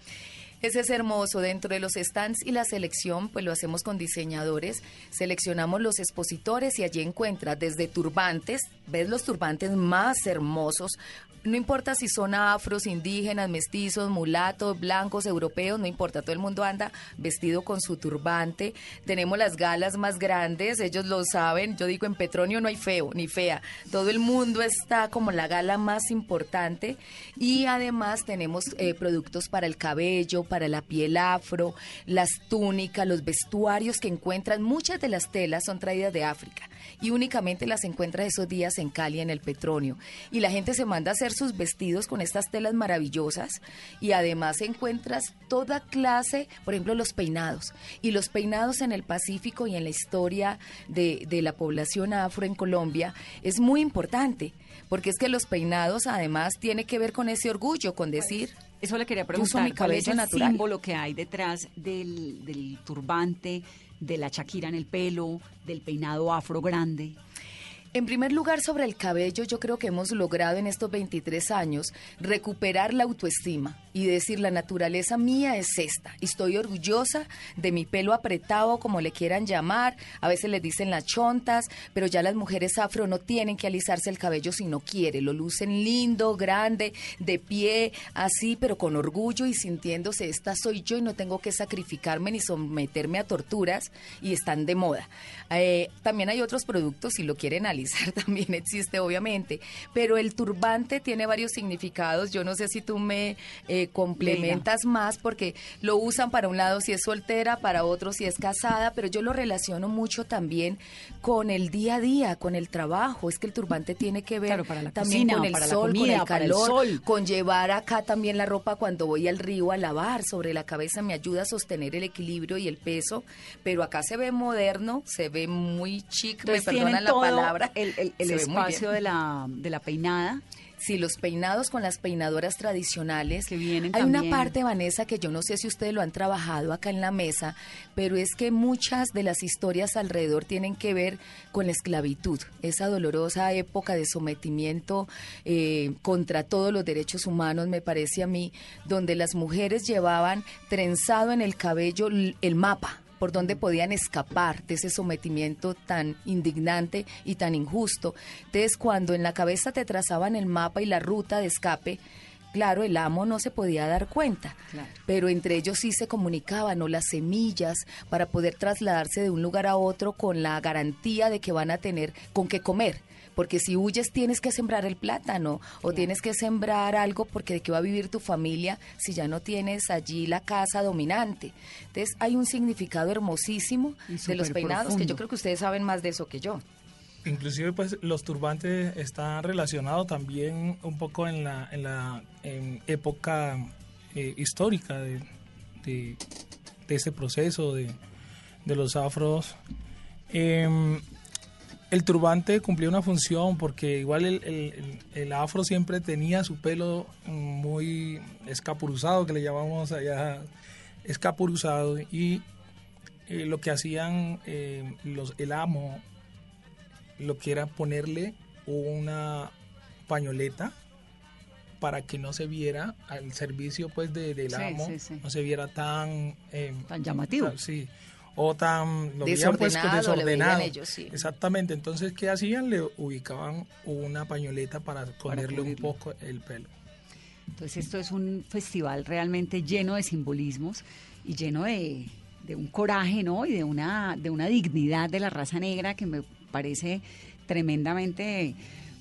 Ese es hermoso. Dentro de los stands y la selección, pues lo hacemos con diseñadores. Seleccionamos los expositores y allí encuentras desde turbantes, ves los turbantes más hermosos. No importa si son afros, indígenas, mestizos, mulatos, blancos, europeos, no importa, todo el mundo anda vestido con su turbante. Tenemos las galas más grandes, ellos lo saben. Yo digo, en Petronio no hay feo ni fea. Todo el mundo está como la gala más importante. Y además tenemos eh, productos para el cabello, para la piel afro, las túnicas, los vestuarios que encuentran. Muchas de las telas son traídas de África y únicamente las encuentras esos días en Cali, en el Petronio. Y la gente se manda a hacer sus vestidos con estas telas maravillosas y además encuentras toda clase, por ejemplo, los peinados. Y los peinados en el Pacífico y en la historia de, de la población afro en Colombia es muy importante, porque es que los peinados además tiene que ver con ese orgullo, con decir... Eso le quería preguntar, mi ¿cuál es el natural. símbolo que hay detrás del, del turbante, de la chaquira en el pelo, del peinado afro grande? En primer lugar, sobre el cabello, yo creo que hemos logrado en estos 23 años recuperar la autoestima y decir, la naturaleza mía es esta. Estoy orgullosa de mi pelo apretado, como le quieran llamar. A veces les dicen las chontas, pero ya las mujeres afro no tienen que alisarse el cabello si no quiere. Lo lucen lindo, grande, de pie, así, pero con orgullo y sintiéndose, esta soy yo y no tengo que sacrificarme ni someterme a torturas y están de moda. Eh, también hay otros productos, si lo quieren alisar, (laughs) también existe, obviamente, pero el turbante tiene varios significados. Yo no sé si tú me eh, complementas más porque lo usan para un lado si es soltera, para otro si es casada, pero yo lo relaciono mucho también con el día a día, con el trabajo. Es que el turbante tiene que ver Claro, para la también cocina, con el para la sol, comida, con el para el calor, sol. con llevar acá también la ropa cuando voy al río a lavar sobre la cabeza me ayuda a sostener el equilibrio y el peso, pero acá se ve moderno, se ve muy chic, me Entonces perdonan la palabra. el, el- espacio de la, de la peinada. Sí, los peinados con las peinadoras tradicionales. Que vienen Hay una parte, Vanessa, que yo no sé si ustedes lo han trabajado acá en la mesa, pero es que muchas de las historias alrededor tienen que ver con la esclavitud, esa dolorosa época de sometimiento eh, contra todos los derechos humanos, me parece a mí, donde las mujeres llevaban trenzado en el cabello el mapa por donde podían escapar de ese sometimiento tan indignante y tan injusto. Entonces, cuando en la cabeza te trazaban el mapa y la ruta de escape, claro, el amo no se podía dar cuenta, pero entre ellos sí se comunicaban o las semillas para poder trasladarse de un lugar a otro con la garantía de que van a tener con qué comer. Porque si huyes tienes que sembrar el plátano o tienes que sembrar algo porque de qué va a vivir tu familia si ya no tienes allí la casa dominante. Entonces hay un significado hermosísimo de los peinados que yo creo que ustedes saben más de eso que yo. Inclusive pues los turbantes están relacionados también un poco en la, en la en época eh, histórica de, de, de este proceso de, de los afros. Em, el turbante cumplía una función porque igual el, el- el- el afro siempre tenía su pelo muy escapuruzado, que le llamamos allá escapuruzado, y eh, lo que hacían eh, los, el amo lo que era ponerle una pañoleta para que no se viera al servicio pues de, del Sí, amo sí, sí. no se viera tan eh, Tan llamativo. sí o tan lo pues, que Desordenado, ellos, sí. exactamente. Entonces qué hacían le ubicaban una pañoleta para esconderle un poco el pelo. Entonces esto es un festival realmente lleno de simbolismos y lleno de, de un coraje, ¿no? Y de una, de una dignidad de la raza negra que me parece tremendamente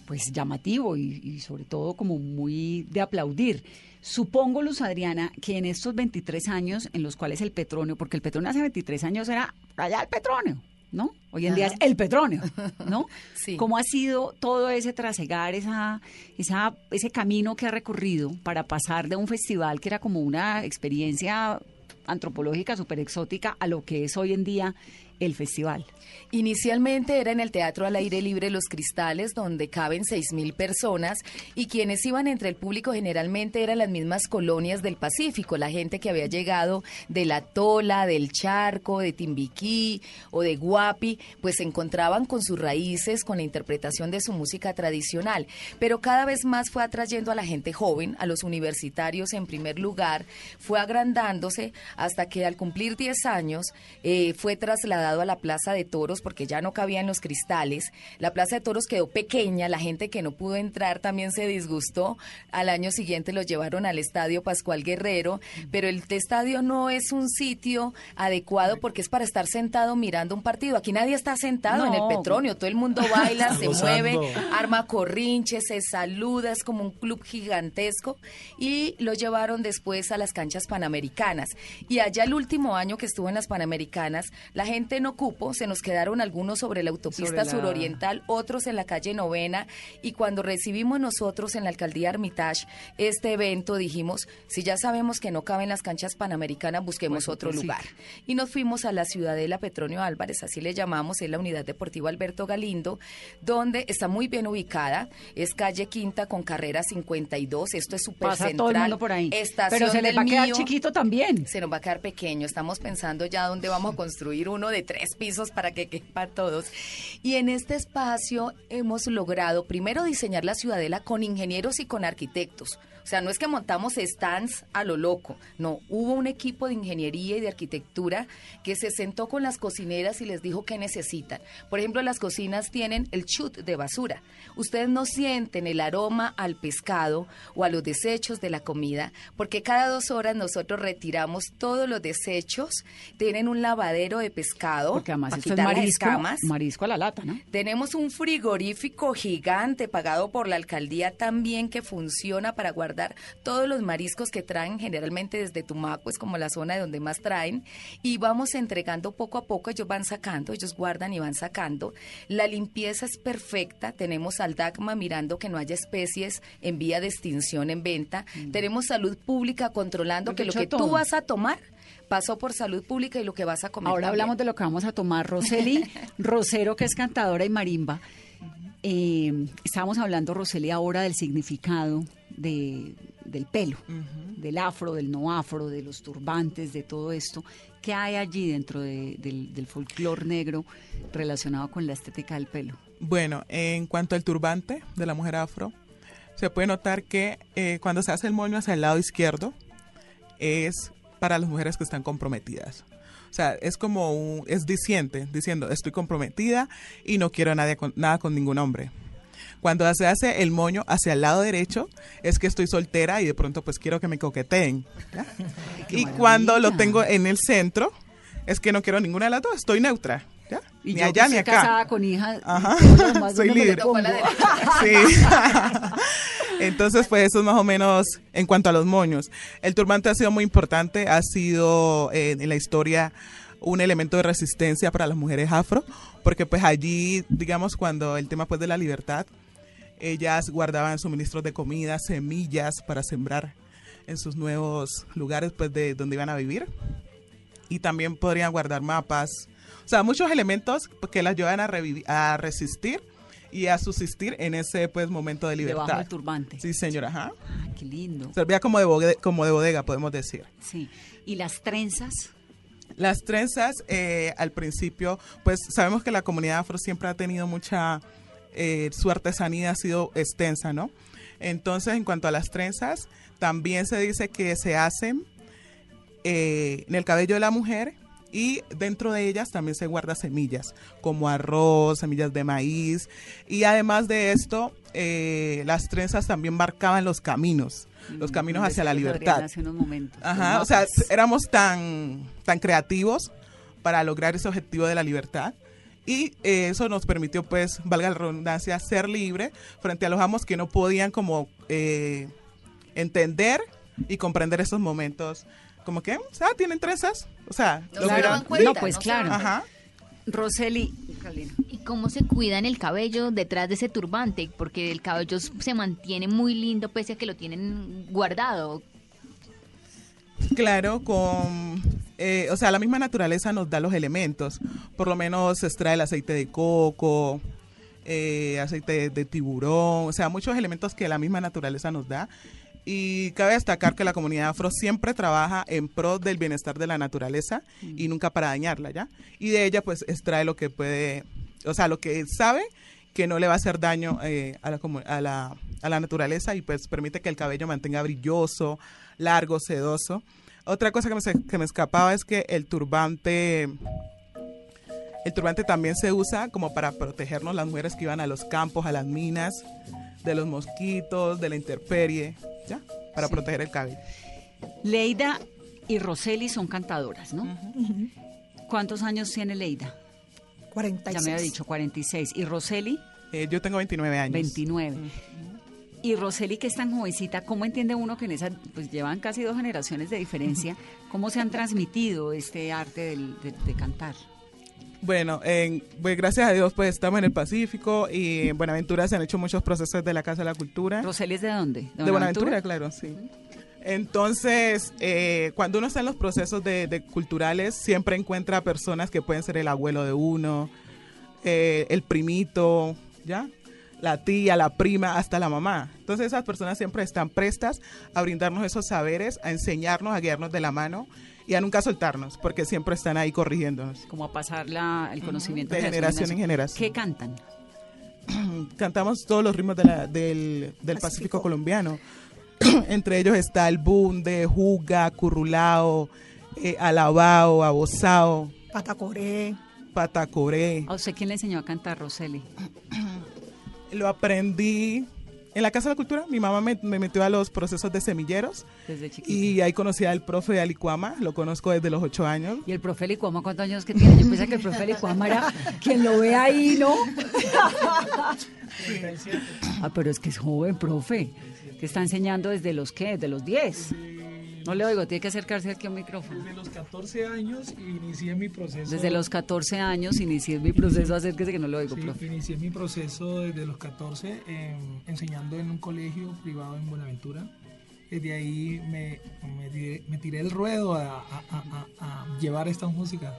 pues llamativo y, y sobre todo como muy de aplaudir. Supongo, Luz Adriana, que en estos 23 años en los cuales el petróleo, porque el petróleo hace 23 años era allá el petróleo, ¿no? Hoy en día es el petróleo, ¿no? (laughs) Sí. ¿Cómo ha sido todo ese trasegar, esa, esa, ese camino que ha recorrido para pasar de un festival que era como una experiencia antropológica súper exótica a lo que es hoy en día el festival? Inicialmente era en el Teatro al Aire Libre Los Cristales, donde caben 6.000 personas y quienes iban entre el público generalmente eran las mismas colonias del Pacífico, la gente que había llegado de La Tola, del Charco, de Timbiquí o de Guapi, pues se encontraban con sus raíces, con la interpretación de su música tradicional. Pero cada vez más fue atrayendo a la gente joven, a los universitarios en primer lugar, fue agrandándose hasta que al cumplir 10 años eh, fue trasladado a la Plaza de Toros porque ya no cabían los cristales. La Plaza de Toros quedó pequeña, la gente que no pudo entrar también se disgustó. Al año siguiente lo llevaron al Estadio Pascual Guerrero, pero el estadio no es un sitio adecuado porque es para estar sentado mirando un partido. Aquí nadie está sentado en el petróleo, todo el mundo baila, se Gozando. mueve, arma corrinches, se saluda, es como un club gigantesco y lo llevaron después a las canchas panamericanas. Y allá el último año que estuvo en las panamericanas, la gente no cupo, se nos quedaron algunos sobre la autopista Sobre la- suroriental, otros en la calle Novena y cuando recibimos nosotros en la alcaldía Armitage este evento dijimos, si ya sabemos que no caben las canchas panamericanas, busquemos Pues otro otro lugar. Y nos fuimos a la Ciudadela Petronio Álvarez, así le llamamos, es la unidad deportiva Alberto Galindo, donde está muy bien ubicada, es calle Quinta con carrera 52, esto es súper central. todo el mundo por ahí. Estación Pero se del va a quedar Mío. chiquito también. Se nos va a quedar pequeño. Estamos pensando ya dónde vamos a construir uno de tres pisos para que quepa todos. Y en este espacio hemos logrado primero diseñar la ciudadela con ingenieros y con arquitectos. O sea, no es que montamos stands a lo loco. No, hubo un equipo de ingeniería y de arquitectura que se sentó con las cocineras y les dijo qué necesitan. Por ejemplo, las cocinas tienen el chut de basura. Ustedes no sienten el aroma al pescado o a los desechos de la comida, porque cada dos horas nosotros retiramos todos los desechos. Tienen un lavadero de pescado Porque además para esto es las marisco, escamas. marisco a la lata, ¿no? Tenemos un frigorífico gigante pagado por la alcaldía también que funciona para guardar todos los mariscos que traen generalmente desde Tumaco, es como la zona de donde más traen, y vamos entregando poco a poco, ellos van sacando, ellos guardan y van sacando. La limpieza es perfecta, tenemos al DACMA mirando que no haya especies en vía de extinción en venta, tenemos salud pública controlando que lo que tú vas a tomar pasó por salud pública y lo que vas a comer. Ahora también. hablamos de lo que vamos a tomar. (laughs) Roseli Rosero, que es cantadora y marimba. Eh, estábamos hablando, Roseli, ahora del significado de, del pelo, del afro, del no afro, de los turbantes, de todo esto. ¿Qué hay allí dentro de- del, del folclore negro relacionado con la estética del pelo? Bueno, en cuanto al turbante de la mujer afro, se puede notar que eh, cuando se hace el moño hacia el lado izquierdo es para las mujeres que están comprometidas. O sea, es como un, es diciente, diciendo estoy comprometida y no quiero nadie con- nada con ningún hombre. Cuando se hace el moño hacia el lado derecho es que estoy soltera y de pronto pues quiero que me coqueteen. (laughs) Y cuando lo tengo en el centro es que no quiero ninguna de las dos, estoy neutra. ¿ya? Y ni yo allá que ni estoy acá. casada con hija, Ajá. lo más (laughs) Soy pongo. (laughs) Sí. Entonces, pues eso es más o menos en cuanto a los moños. El turbante ha sido muy importante, ha sido eh, en la historia un elemento de resistencia para las mujeres afro, porque pues allí, digamos, cuando el tema pues de la libertad, ellas guardaban suministros de comida, semillas para sembrar en sus nuevos lugares pues de donde iban a vivir y también podrían guardar mapas, o sea, muchos elementos que las llevan a, a resistir y a subsistir en ese pues momento de libertad. Debajo del turbante. Sí, señora, ajá. Ah, qué lindo. Servía como de, bode- como de bodega, podemos decir. Sí. ¿Y las trenzas? Las trenzas, eh, al principio, pues sabemos que la comunidad afro siempre ha tenido mucha, eh, su artesanía ha sido extensa, ¿no? Entonces, en cuanto a las trenzas, también se dice que se hacen eh, en el cabello de la mujer y dentro de ellas también se guarda semillas, como arroz, semillas de maíz. Y además de esto, eh, las trenzas también marcaban los caminos, los caminos Como hacia la libertad. Hace unos momentos. Ajá, o sea, éramos tan, tan creativos para lograr ese objetivo de la libertad. Y eh, eso nos permitió, pues, valga la redundancia, ser libre frente a los amos que no podían como eh, entender y comprender esos momentos. Como que, ah, tienen trenzas. O sea, No cuenta, No, pues no claro. Ajá. Roseli, ¿Y cómo se cuidan el cabello detrás de ese turbante? Porque el cabello se mantiene muy lindo pese a que lo tienen guardado. Claro, con, eh, o sea, la misma naturaleza nos da los elementos. Por lo menos se extrae el aceite de coco, eh, aceite de, de tiburón, o sea, muchos elementos que la misma naturaleza nos da. Y cabe destacar que la comunidad afro siempre trabaja en pro del bienestar de la naturaleza y nunca para dañarla, ¿ya? Y de ella, pues, extrae lo que puede, o sea, lo que sabe que no le va a hacer daño eh, a, la, comu- a, la, a la naturaleza y pues permite que el cabello mantenga brilloso, largo, sedoso. Otra cosa que me, se- que me escapaba es que el turbante, el turbante también se usa como para protegernos las mujeres que iban a los campos, a las minas, de los mosquitos, de la intemperie, ¿ya? Para Sí. proteger el cabello. Leida y Roseli son cantadoras, ¿no? ¿Cuántos años tiene Leida? 46. Ya me había dicho 46. ¿Y Roseli? Eh, yo tengo 29 años. 29. Y Roseli, que es tan jovencita, ¿cómo entiende uno que en esa, pues llevan casi dos generaciones de diferencia, cómo se han transmitido este arte del- de, de cantar? Bueno, en- pues gracias a Dios pues estamos en el Pacífico y en Buenaventura se han hecho muchos procesos de la Casa de la Cultura. ¿Roseli es de dónde? De Buenaventura, claro, sí. Entonces, eh, cuando uno está en los procesos de, de culturales, siempre encuentra personas que pueden ser el abuelo de uno, eh, el primito, ¿ya? La tía, la prima, hasta la mamá. Entonces, esas personas siempre están prestas a brindarnos esos saberes, a enseñarnos, a guiarnos de la mano y a nunca soltarnos, porque siempre están ahí corrigiéndonos. Como a pasar la, el conocimiento De generación en generación. ¿Qué cantan? (clears throat) cantamos todos los ritmos de la- del, del Pacífico. colombiano. (clears throat) Entre ellos está el bunde, juga, currulao, eh, alabao, abosao, Patacoré. patacoré. ¿A usted quién le enseñó a cantar, Roseli? (clears throat) Lo aprendí en la Casa de la Cultura. Mi mamá me, me metió a los procesos de semilleros Desde chiquita. y ahí conocí al profe de Alicuama. Lo conozco desde los ocho años. ¿Y el profe Licuama cuántos años que tiene? Yo pensé que el profe Licuama era quien lo ve ahí, ¿no? ah, pero es que es joven, profe. Te está enseñando desde los qué, desde los 10. No le oigo, tiene que acercarse aquí a un micrófono. Desde los 14 años inicié mi proceso. Desde los 14 años inicié mi proceso, acérquese que no lo oigo, Sí, profe. inicié mi proceso desde los 14 em, enseñando en un colegio privado en Buenaventura. Desde ahí me, me, tiré, me tiré el ruedo a, a- a- a- a llevar esta música.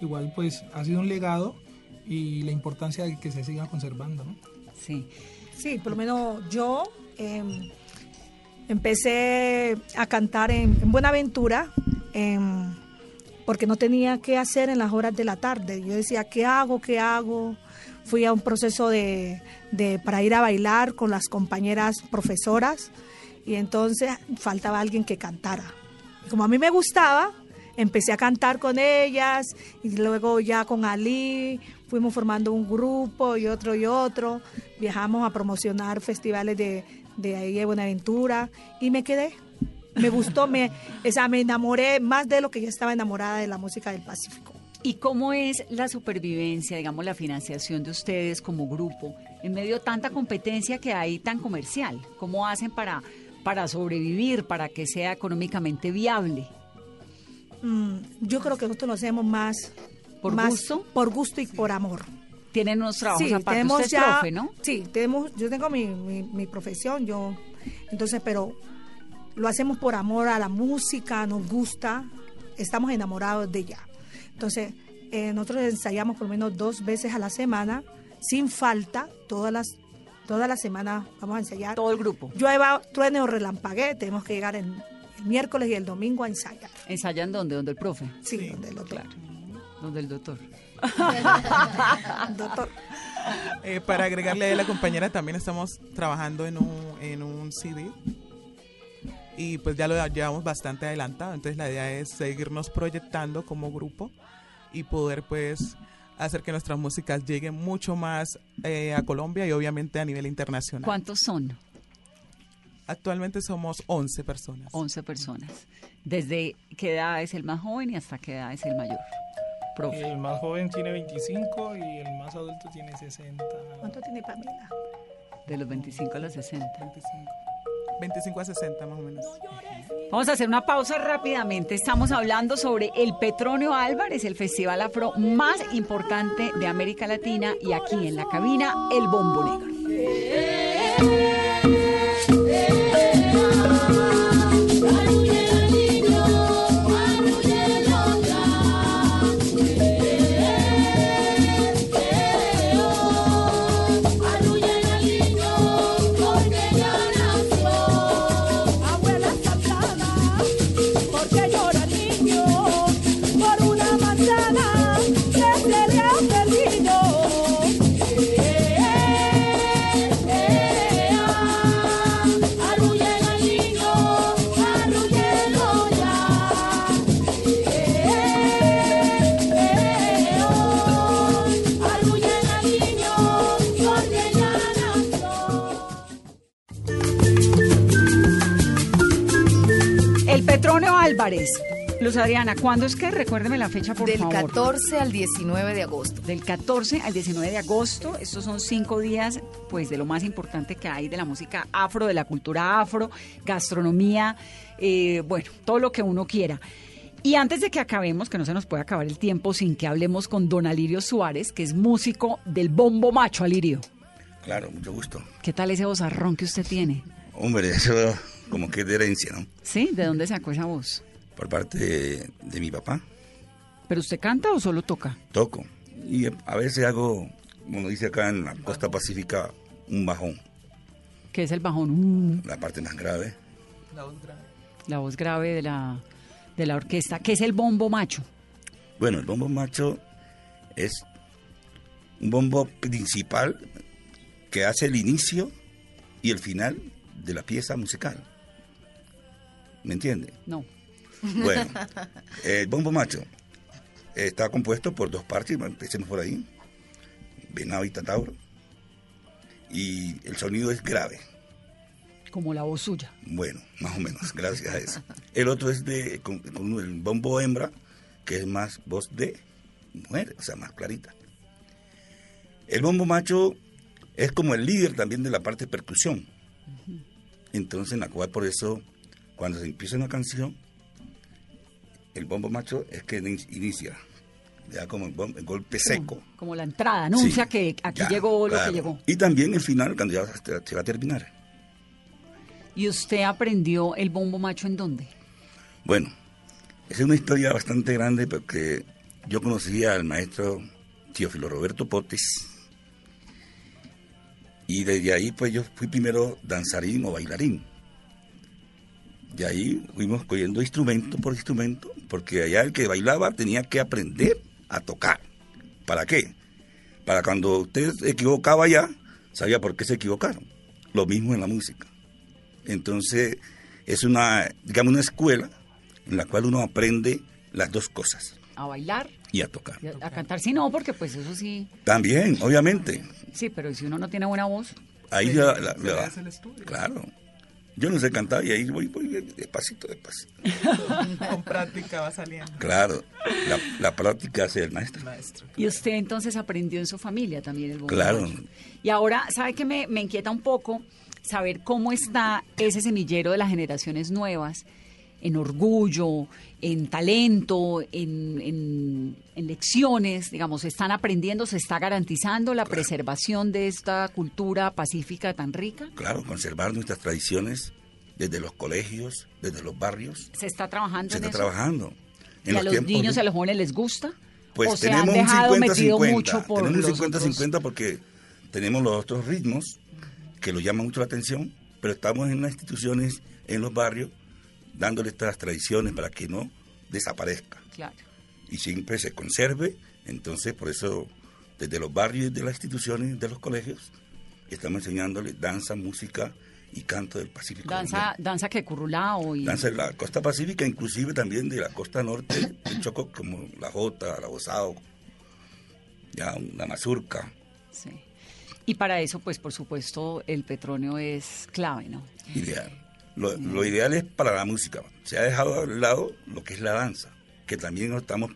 Igual pues ha sido un legado y la importancia de que se siga conservando. ¿no? Sí. Sí, por lo menos yo em, empecé a cantar en, en Buenaventura em, porque no tenía qué hacer en las horas de la tarde. Yo decía, ¿qué hago? ¿Qué hago? Fui a un proceso de, de- para ir a bailar con las compañeras profesoras y entonces faltaba alguien que cantara. Como a mí me gustaba, empecé a cantar con ellas y luego ya con Ali fuimos formando un grupo y otro y otro. Viajamos a promocionar festivales de, de ahí de Buenaventura y me quedé. Me gustó, me, o sea, me enamoré más de lo que ya estaba enamorada de la música del Pacífico. ¿Y cómo es la supervivencia, digamos, la financiación de ustedes como grupo en medio de tanta competencia que hay tan comercial? ¿Cómo hacen para, para sobrevivir, para que sea económicamente viable? Mm, yo creo que nosotros lo hacemos más ¿Por más gusto? por gusto y por amor. Tienen unos trabajos Sí, aparte. tenemos Usted es ya- profe, ¿no? Sí, tenemos, yo tengo mi, mi, mi profesión, yo, entonces, pero lo hacemos por amor a la música, nos gusta, estamos enamorados de ella. Entonces, eh, nosotros ensayamos por lo menos dos veces a la semana, sin falta, todas las toda la semana vamos a ensayar. Todo el grupo. Llueva, truene o relampaguee, tenemos que llegar en, el miércoles y el domingo a ensayar. ¿Ensayan dónde? ¿Donde el profe? Sí, donde el otro. Donde el doctor. (laughs) Doctor. Eh, para agregarle a la compañera, también estamos trabajando en un, en un CD y pues ya lo llevamos bastante adelantado. Entonces la idea es seguirnos proyectando como grupo y poder pues hacer que nuestras músicas lleguen mucho más eh, a Colombia y obviamente a nivel internacional. ¿Cuántos son? Actualmente somos 11 personas. 11 personas. ¿Desde qué edad es el más joven y hasta qué edad es el mayor? Profe. El más joven tiene 25 y el más adulto tiene 60. ¿Cuánto tiene Pamela? De los 25 a los 60. 25 a 60 más o menos. Vamos a hacer una pausa rápidamente. Estamos hablando sobre el Petronio Álvarez, el festival afro más importante de América Latina y aquí en la cabina, el Bombo Negro. Luz Adriana, ¿cuándo es que? Recuérdeme la fecha, por Del favor. 14 al 19 de agosto. Del 14 al 19 de agosto. Estos son cinco días, pues, de lo más importante que hay de la música afro, de la cultura afro, gastronomía, eh, bueno, todo lo que uno quiera. Y antes de que acabemos, que no se nos puede acabar el tiempo sin que hablemos con don Alirio Suárez, que es músico del Bombo Macho, Alirio. Claro, mucho gusto. ¿Qué tal ese vozarrón que usted tiene? Hombre, eso como que es de herencia, ¿no? ¿Sí? ¿De dónde sacó esa voz? Por parte de, de mi papá. ¿Pero usted canta o solo toca? Toco. Y a veces hago, como dice acá en la costa pacífica, un bajón. ¿Qué es el bajón? Mm, La parte más grave. la voz grave de la, de la orquesta. ¿Qué es el bombo macho? Bueno, el bombo macho es un bombo principal que hace el inicio y el final de la pieza musical. ¿Me entiende? No. Bueno, el bombo macho está compuesto por dos partes, empecemos por ahí, venado y tatauro, y el sonido es grave, Como la voz suya. bueno, más o menos, (laughs) gracias a eso. El otro es de con, con el bombo hembra, que es más voz de mujer, o sea, más clarita. El bombo macho es como el líder también de la parte de percusión. Entonces, en la cual por eso, cuando se empieza una canción, el bombo macho es que in- inicia, ya como el, golpe seco. Como la entrada, anuncia Sí, que aquí ya, llegó lo claro. que llegó. Y también el final, cuando ya se se va a terminar. ¿Y usted aprendió el bombo macho en dónde? Bueno, es una historia bastante grande porque yo conocí al maestro Teófilo Roberto Potes Y desde ahí, pues yo fui primero danzarín o bailarín. De ahí fuimos cogiendo instrumento por instrumento, porque allá el que bailaba tenía que aprender a tocar. ¿Para qué? Para cuando usted se equivocaba ya, sabía por qué se equivocaron. Lo mismo en la música. Entonces, es una, digamos, una escuela en la cual uno aprende las dos cosas, A bailar, y a tocar. y a, a cantar. Sí, no, porque pues eso sí. También, obviamente. Sí, pero si uno no tiene buena voz. Ahí la- se la- la- estudio. Claro. Yo no sé cantar y ahí voy, voy despacito, despacito. (laughs) Con práctica va saliendo. Claro, la, la práctica hace el maestro. Y usted entonces aprendió en su familia también el bombo Claro. Y ahora, ¿sabe qué me, me inquieta un poco? Saber cómo está ese semillero de las generaciones nuevas en orgullo, en talento, en, en- en lecciones, digamos, están aprendiendo, se está garantizando la preservación de esta cultura pacífica tan rica. Claro, conservar nuestras tradiciones desde los colegios, desde los barrios. Se está trabajando Se en está eso. trabajando. ¿Y a los tiempos niños y a los jóvenes les gusta? Pues ¿O se han tenemos un dejado metido 50-50. mucho por Tenemos los un otros? 50-50 porque tenemos los otros ritmos que lo llaman mucho la atención, pero estamos en las instituciones, en los barrios, dándole estas tradiciones para que no desaparezca Claro. y siempre se conserve. Entonces, por eso, desde los barrios, de las instituciones, de los colegios, estamos enseñándoles danza, música y canto del Pacífico. Danza, danza que currulao y... Danza de la costa pacífica, inclusive también de la costa norte del Chocó, como la jota, la bozao, ya una mazurca. Sí. Y para eso, pues por supuesto, el petróleo es clave, ¿no? Ideal. Lo, lo ideal es para la música. Se ha dejado de lado lo que es la danza, que también estamos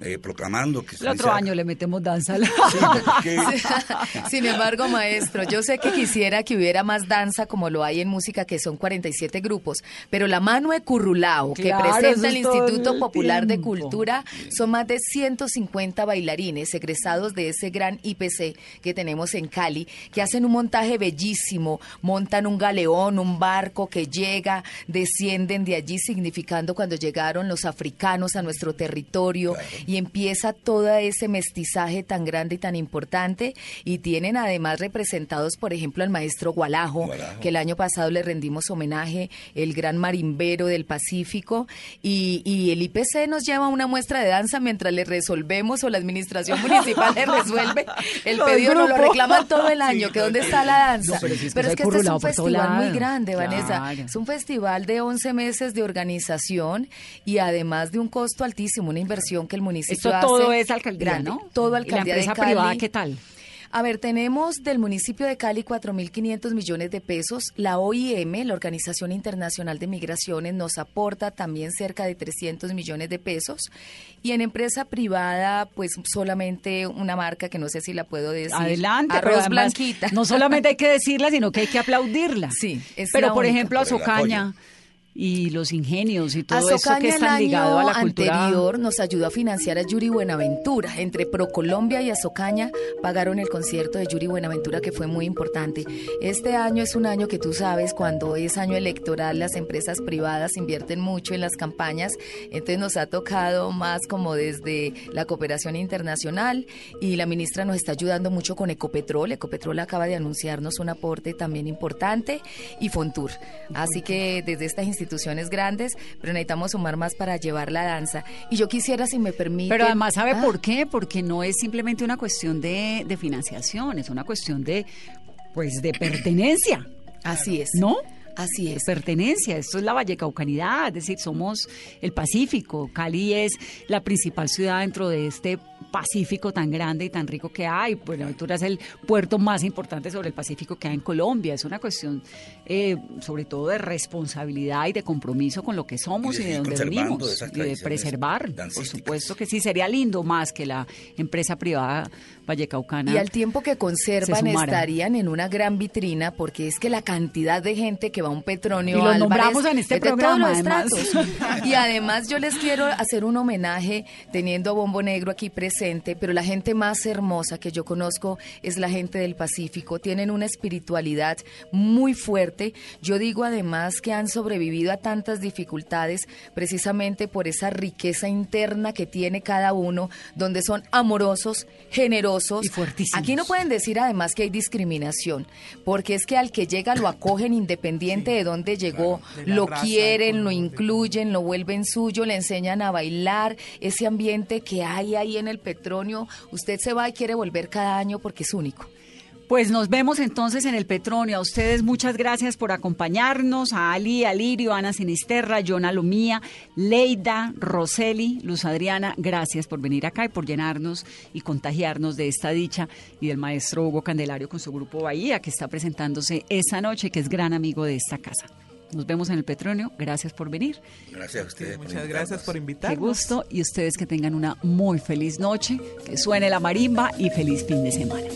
eh, proclamando que El otro dice- año le metemos danza. a la- (laughs) Sin embargo, maestro, yo sé que quisiera que hubiera más danza como lo hay en música, que son 47 grupos, pero la mano de Currulao, que presenta el Instituto el Popular de. Cultura, son más de 150 bailarines egresados de ese gran IPC que tenemos en Cali, que hacen un montaje bellísimo, montan un galeón, un barco que llega, descienden de allí, significando cuando llegaron los africanos a nuestro territorio y empieza todo ese mestizaje tan grande y tan importante y tienen además representados, por ejemplo, al maestro Gualajo, Gualajo. que el año pasado le rendimos homenaje, el gran marimbero del Pacífico y, y el IPC nos lleva una muestra de danza mientras le resolvemos o la administración (laughs) municipal le resuelve el Lo pedido, nos lo reclaman todo el (laughs) año, Sí, que dónde no, está la danza. no, pero si es que pero es que este es un festival muy grande, Vanessa. Es un festival de 11 meses de organización y además de un costo altísimo, una inversión que el municipio Esto hace todo es alcaldía, grande. ¿no? Todo ¿Y la alcaldía de empresa Cali. privada qué tal? A ver, tenemos del municipio de Cali 4.500 millones de pesos. La OIM, la Organización Internacional de Migraciones, nos aporta también cerca de 300 millones de pesos. Y en empresa privada, pues solamente una marca que no sé si la puedo decir. Adelante, Arroz además, Blanquita. No solamente hay que (laughs) decirla, sino que hay que aplaudirla. Sí, es Pero la por única. ejemplo, Por el Azocaña y los ingenios y todo eso que es el tan año ligado a la cultura. anterior nos ayudó a financiar a Yuri Buenaventura. Entre Procolombia y Azocaña pagaron el concierto de Yuri Buenaventura que fue muy importante. Este año es un año que tú sabes, cuando es año electoral las empresas privadas invierten mucho en las campañas, entonces nos ha tocado más como desde la cooperación internacional y la ministra nos está ayudando mucho con Ecopetrol. Ecopetrol acaba de anunciarnos un aporte también importante y Fontur. Así que desde estas instituciones grandes, pero necesitamos sumar más para llevar la danza. Y yo quisiera, si me permite... Pero además, ¿sabe Ah, por qué? Porque no es simplemente una cuestión de, de financiación, es una cuestión de, pues, de pertenencia. Así es. ¿No? Así es. Pertenencia, esto es la Vallecaucanidad, es decir, somos el Pacífico. Cali es la principal ciudad dentro de este Pacífico tan grande y tan rico que hay. Buenaventura es el puerto más importante sobre el Pacífico que hay en Colombia. Es una cuestión, eh, sobre todo, de responsabilidad y de compromiso con lo que somos Y y de de, seguir dónde venimos. Y de preservar. Por supuesto que sí, sería lindo más que la empresa privada Vallecaucana. Y al tiempo que conservan estarían en una gran vitrina porque es que la cantidad de gente que va a un Petronio Y los Álvarez nombramos en este programa, además. Y además yo les quiero hacer un homenaje teniendo a Bombo Negro aquí presente pero la gente más hermosa que yo conozco es la gente del Pacífico. Tienen una espiritualidad muy fuerte. Yo digo además que han sobrevivido a tantas dificultades precisamente por esa riqueza interna que tiene cada uno, donde son amorosos, generosos. Y fuertísimos. Aquí no pueden decir además que hay discriminación, porque es que al que llega lo acogen independiente de dónde llegó, de lo raza, quieren, lo incluyen, lo vuelven suyo, le enseñan a bailar, ese ambiente que hay ahí en el Petronio, usted se va y quiere volver cada año porque es único. Pues nos vemos entonces en el Petronio. A ustedes muchas gracias por acompañarnos. A Ali, a Lirio, Ana Sinisterra, Jonah Lumía, Leida, Roseli, Luz Adriana, gracias por venir acá y por llenarnos y contagiarnos de esta dicha y del maestro Hugo Candelario con su grupo Bahía que está presentándose esta noche, que es gran amigo de esta casa. Nos vemos en el Petronio. Gracias por venir. Gracias a ustedes. Muchas gracias por Qué invitarnos. gusto y ustedes que tengan una muy feliz noche, que suene la marimba y feliz fin de semana.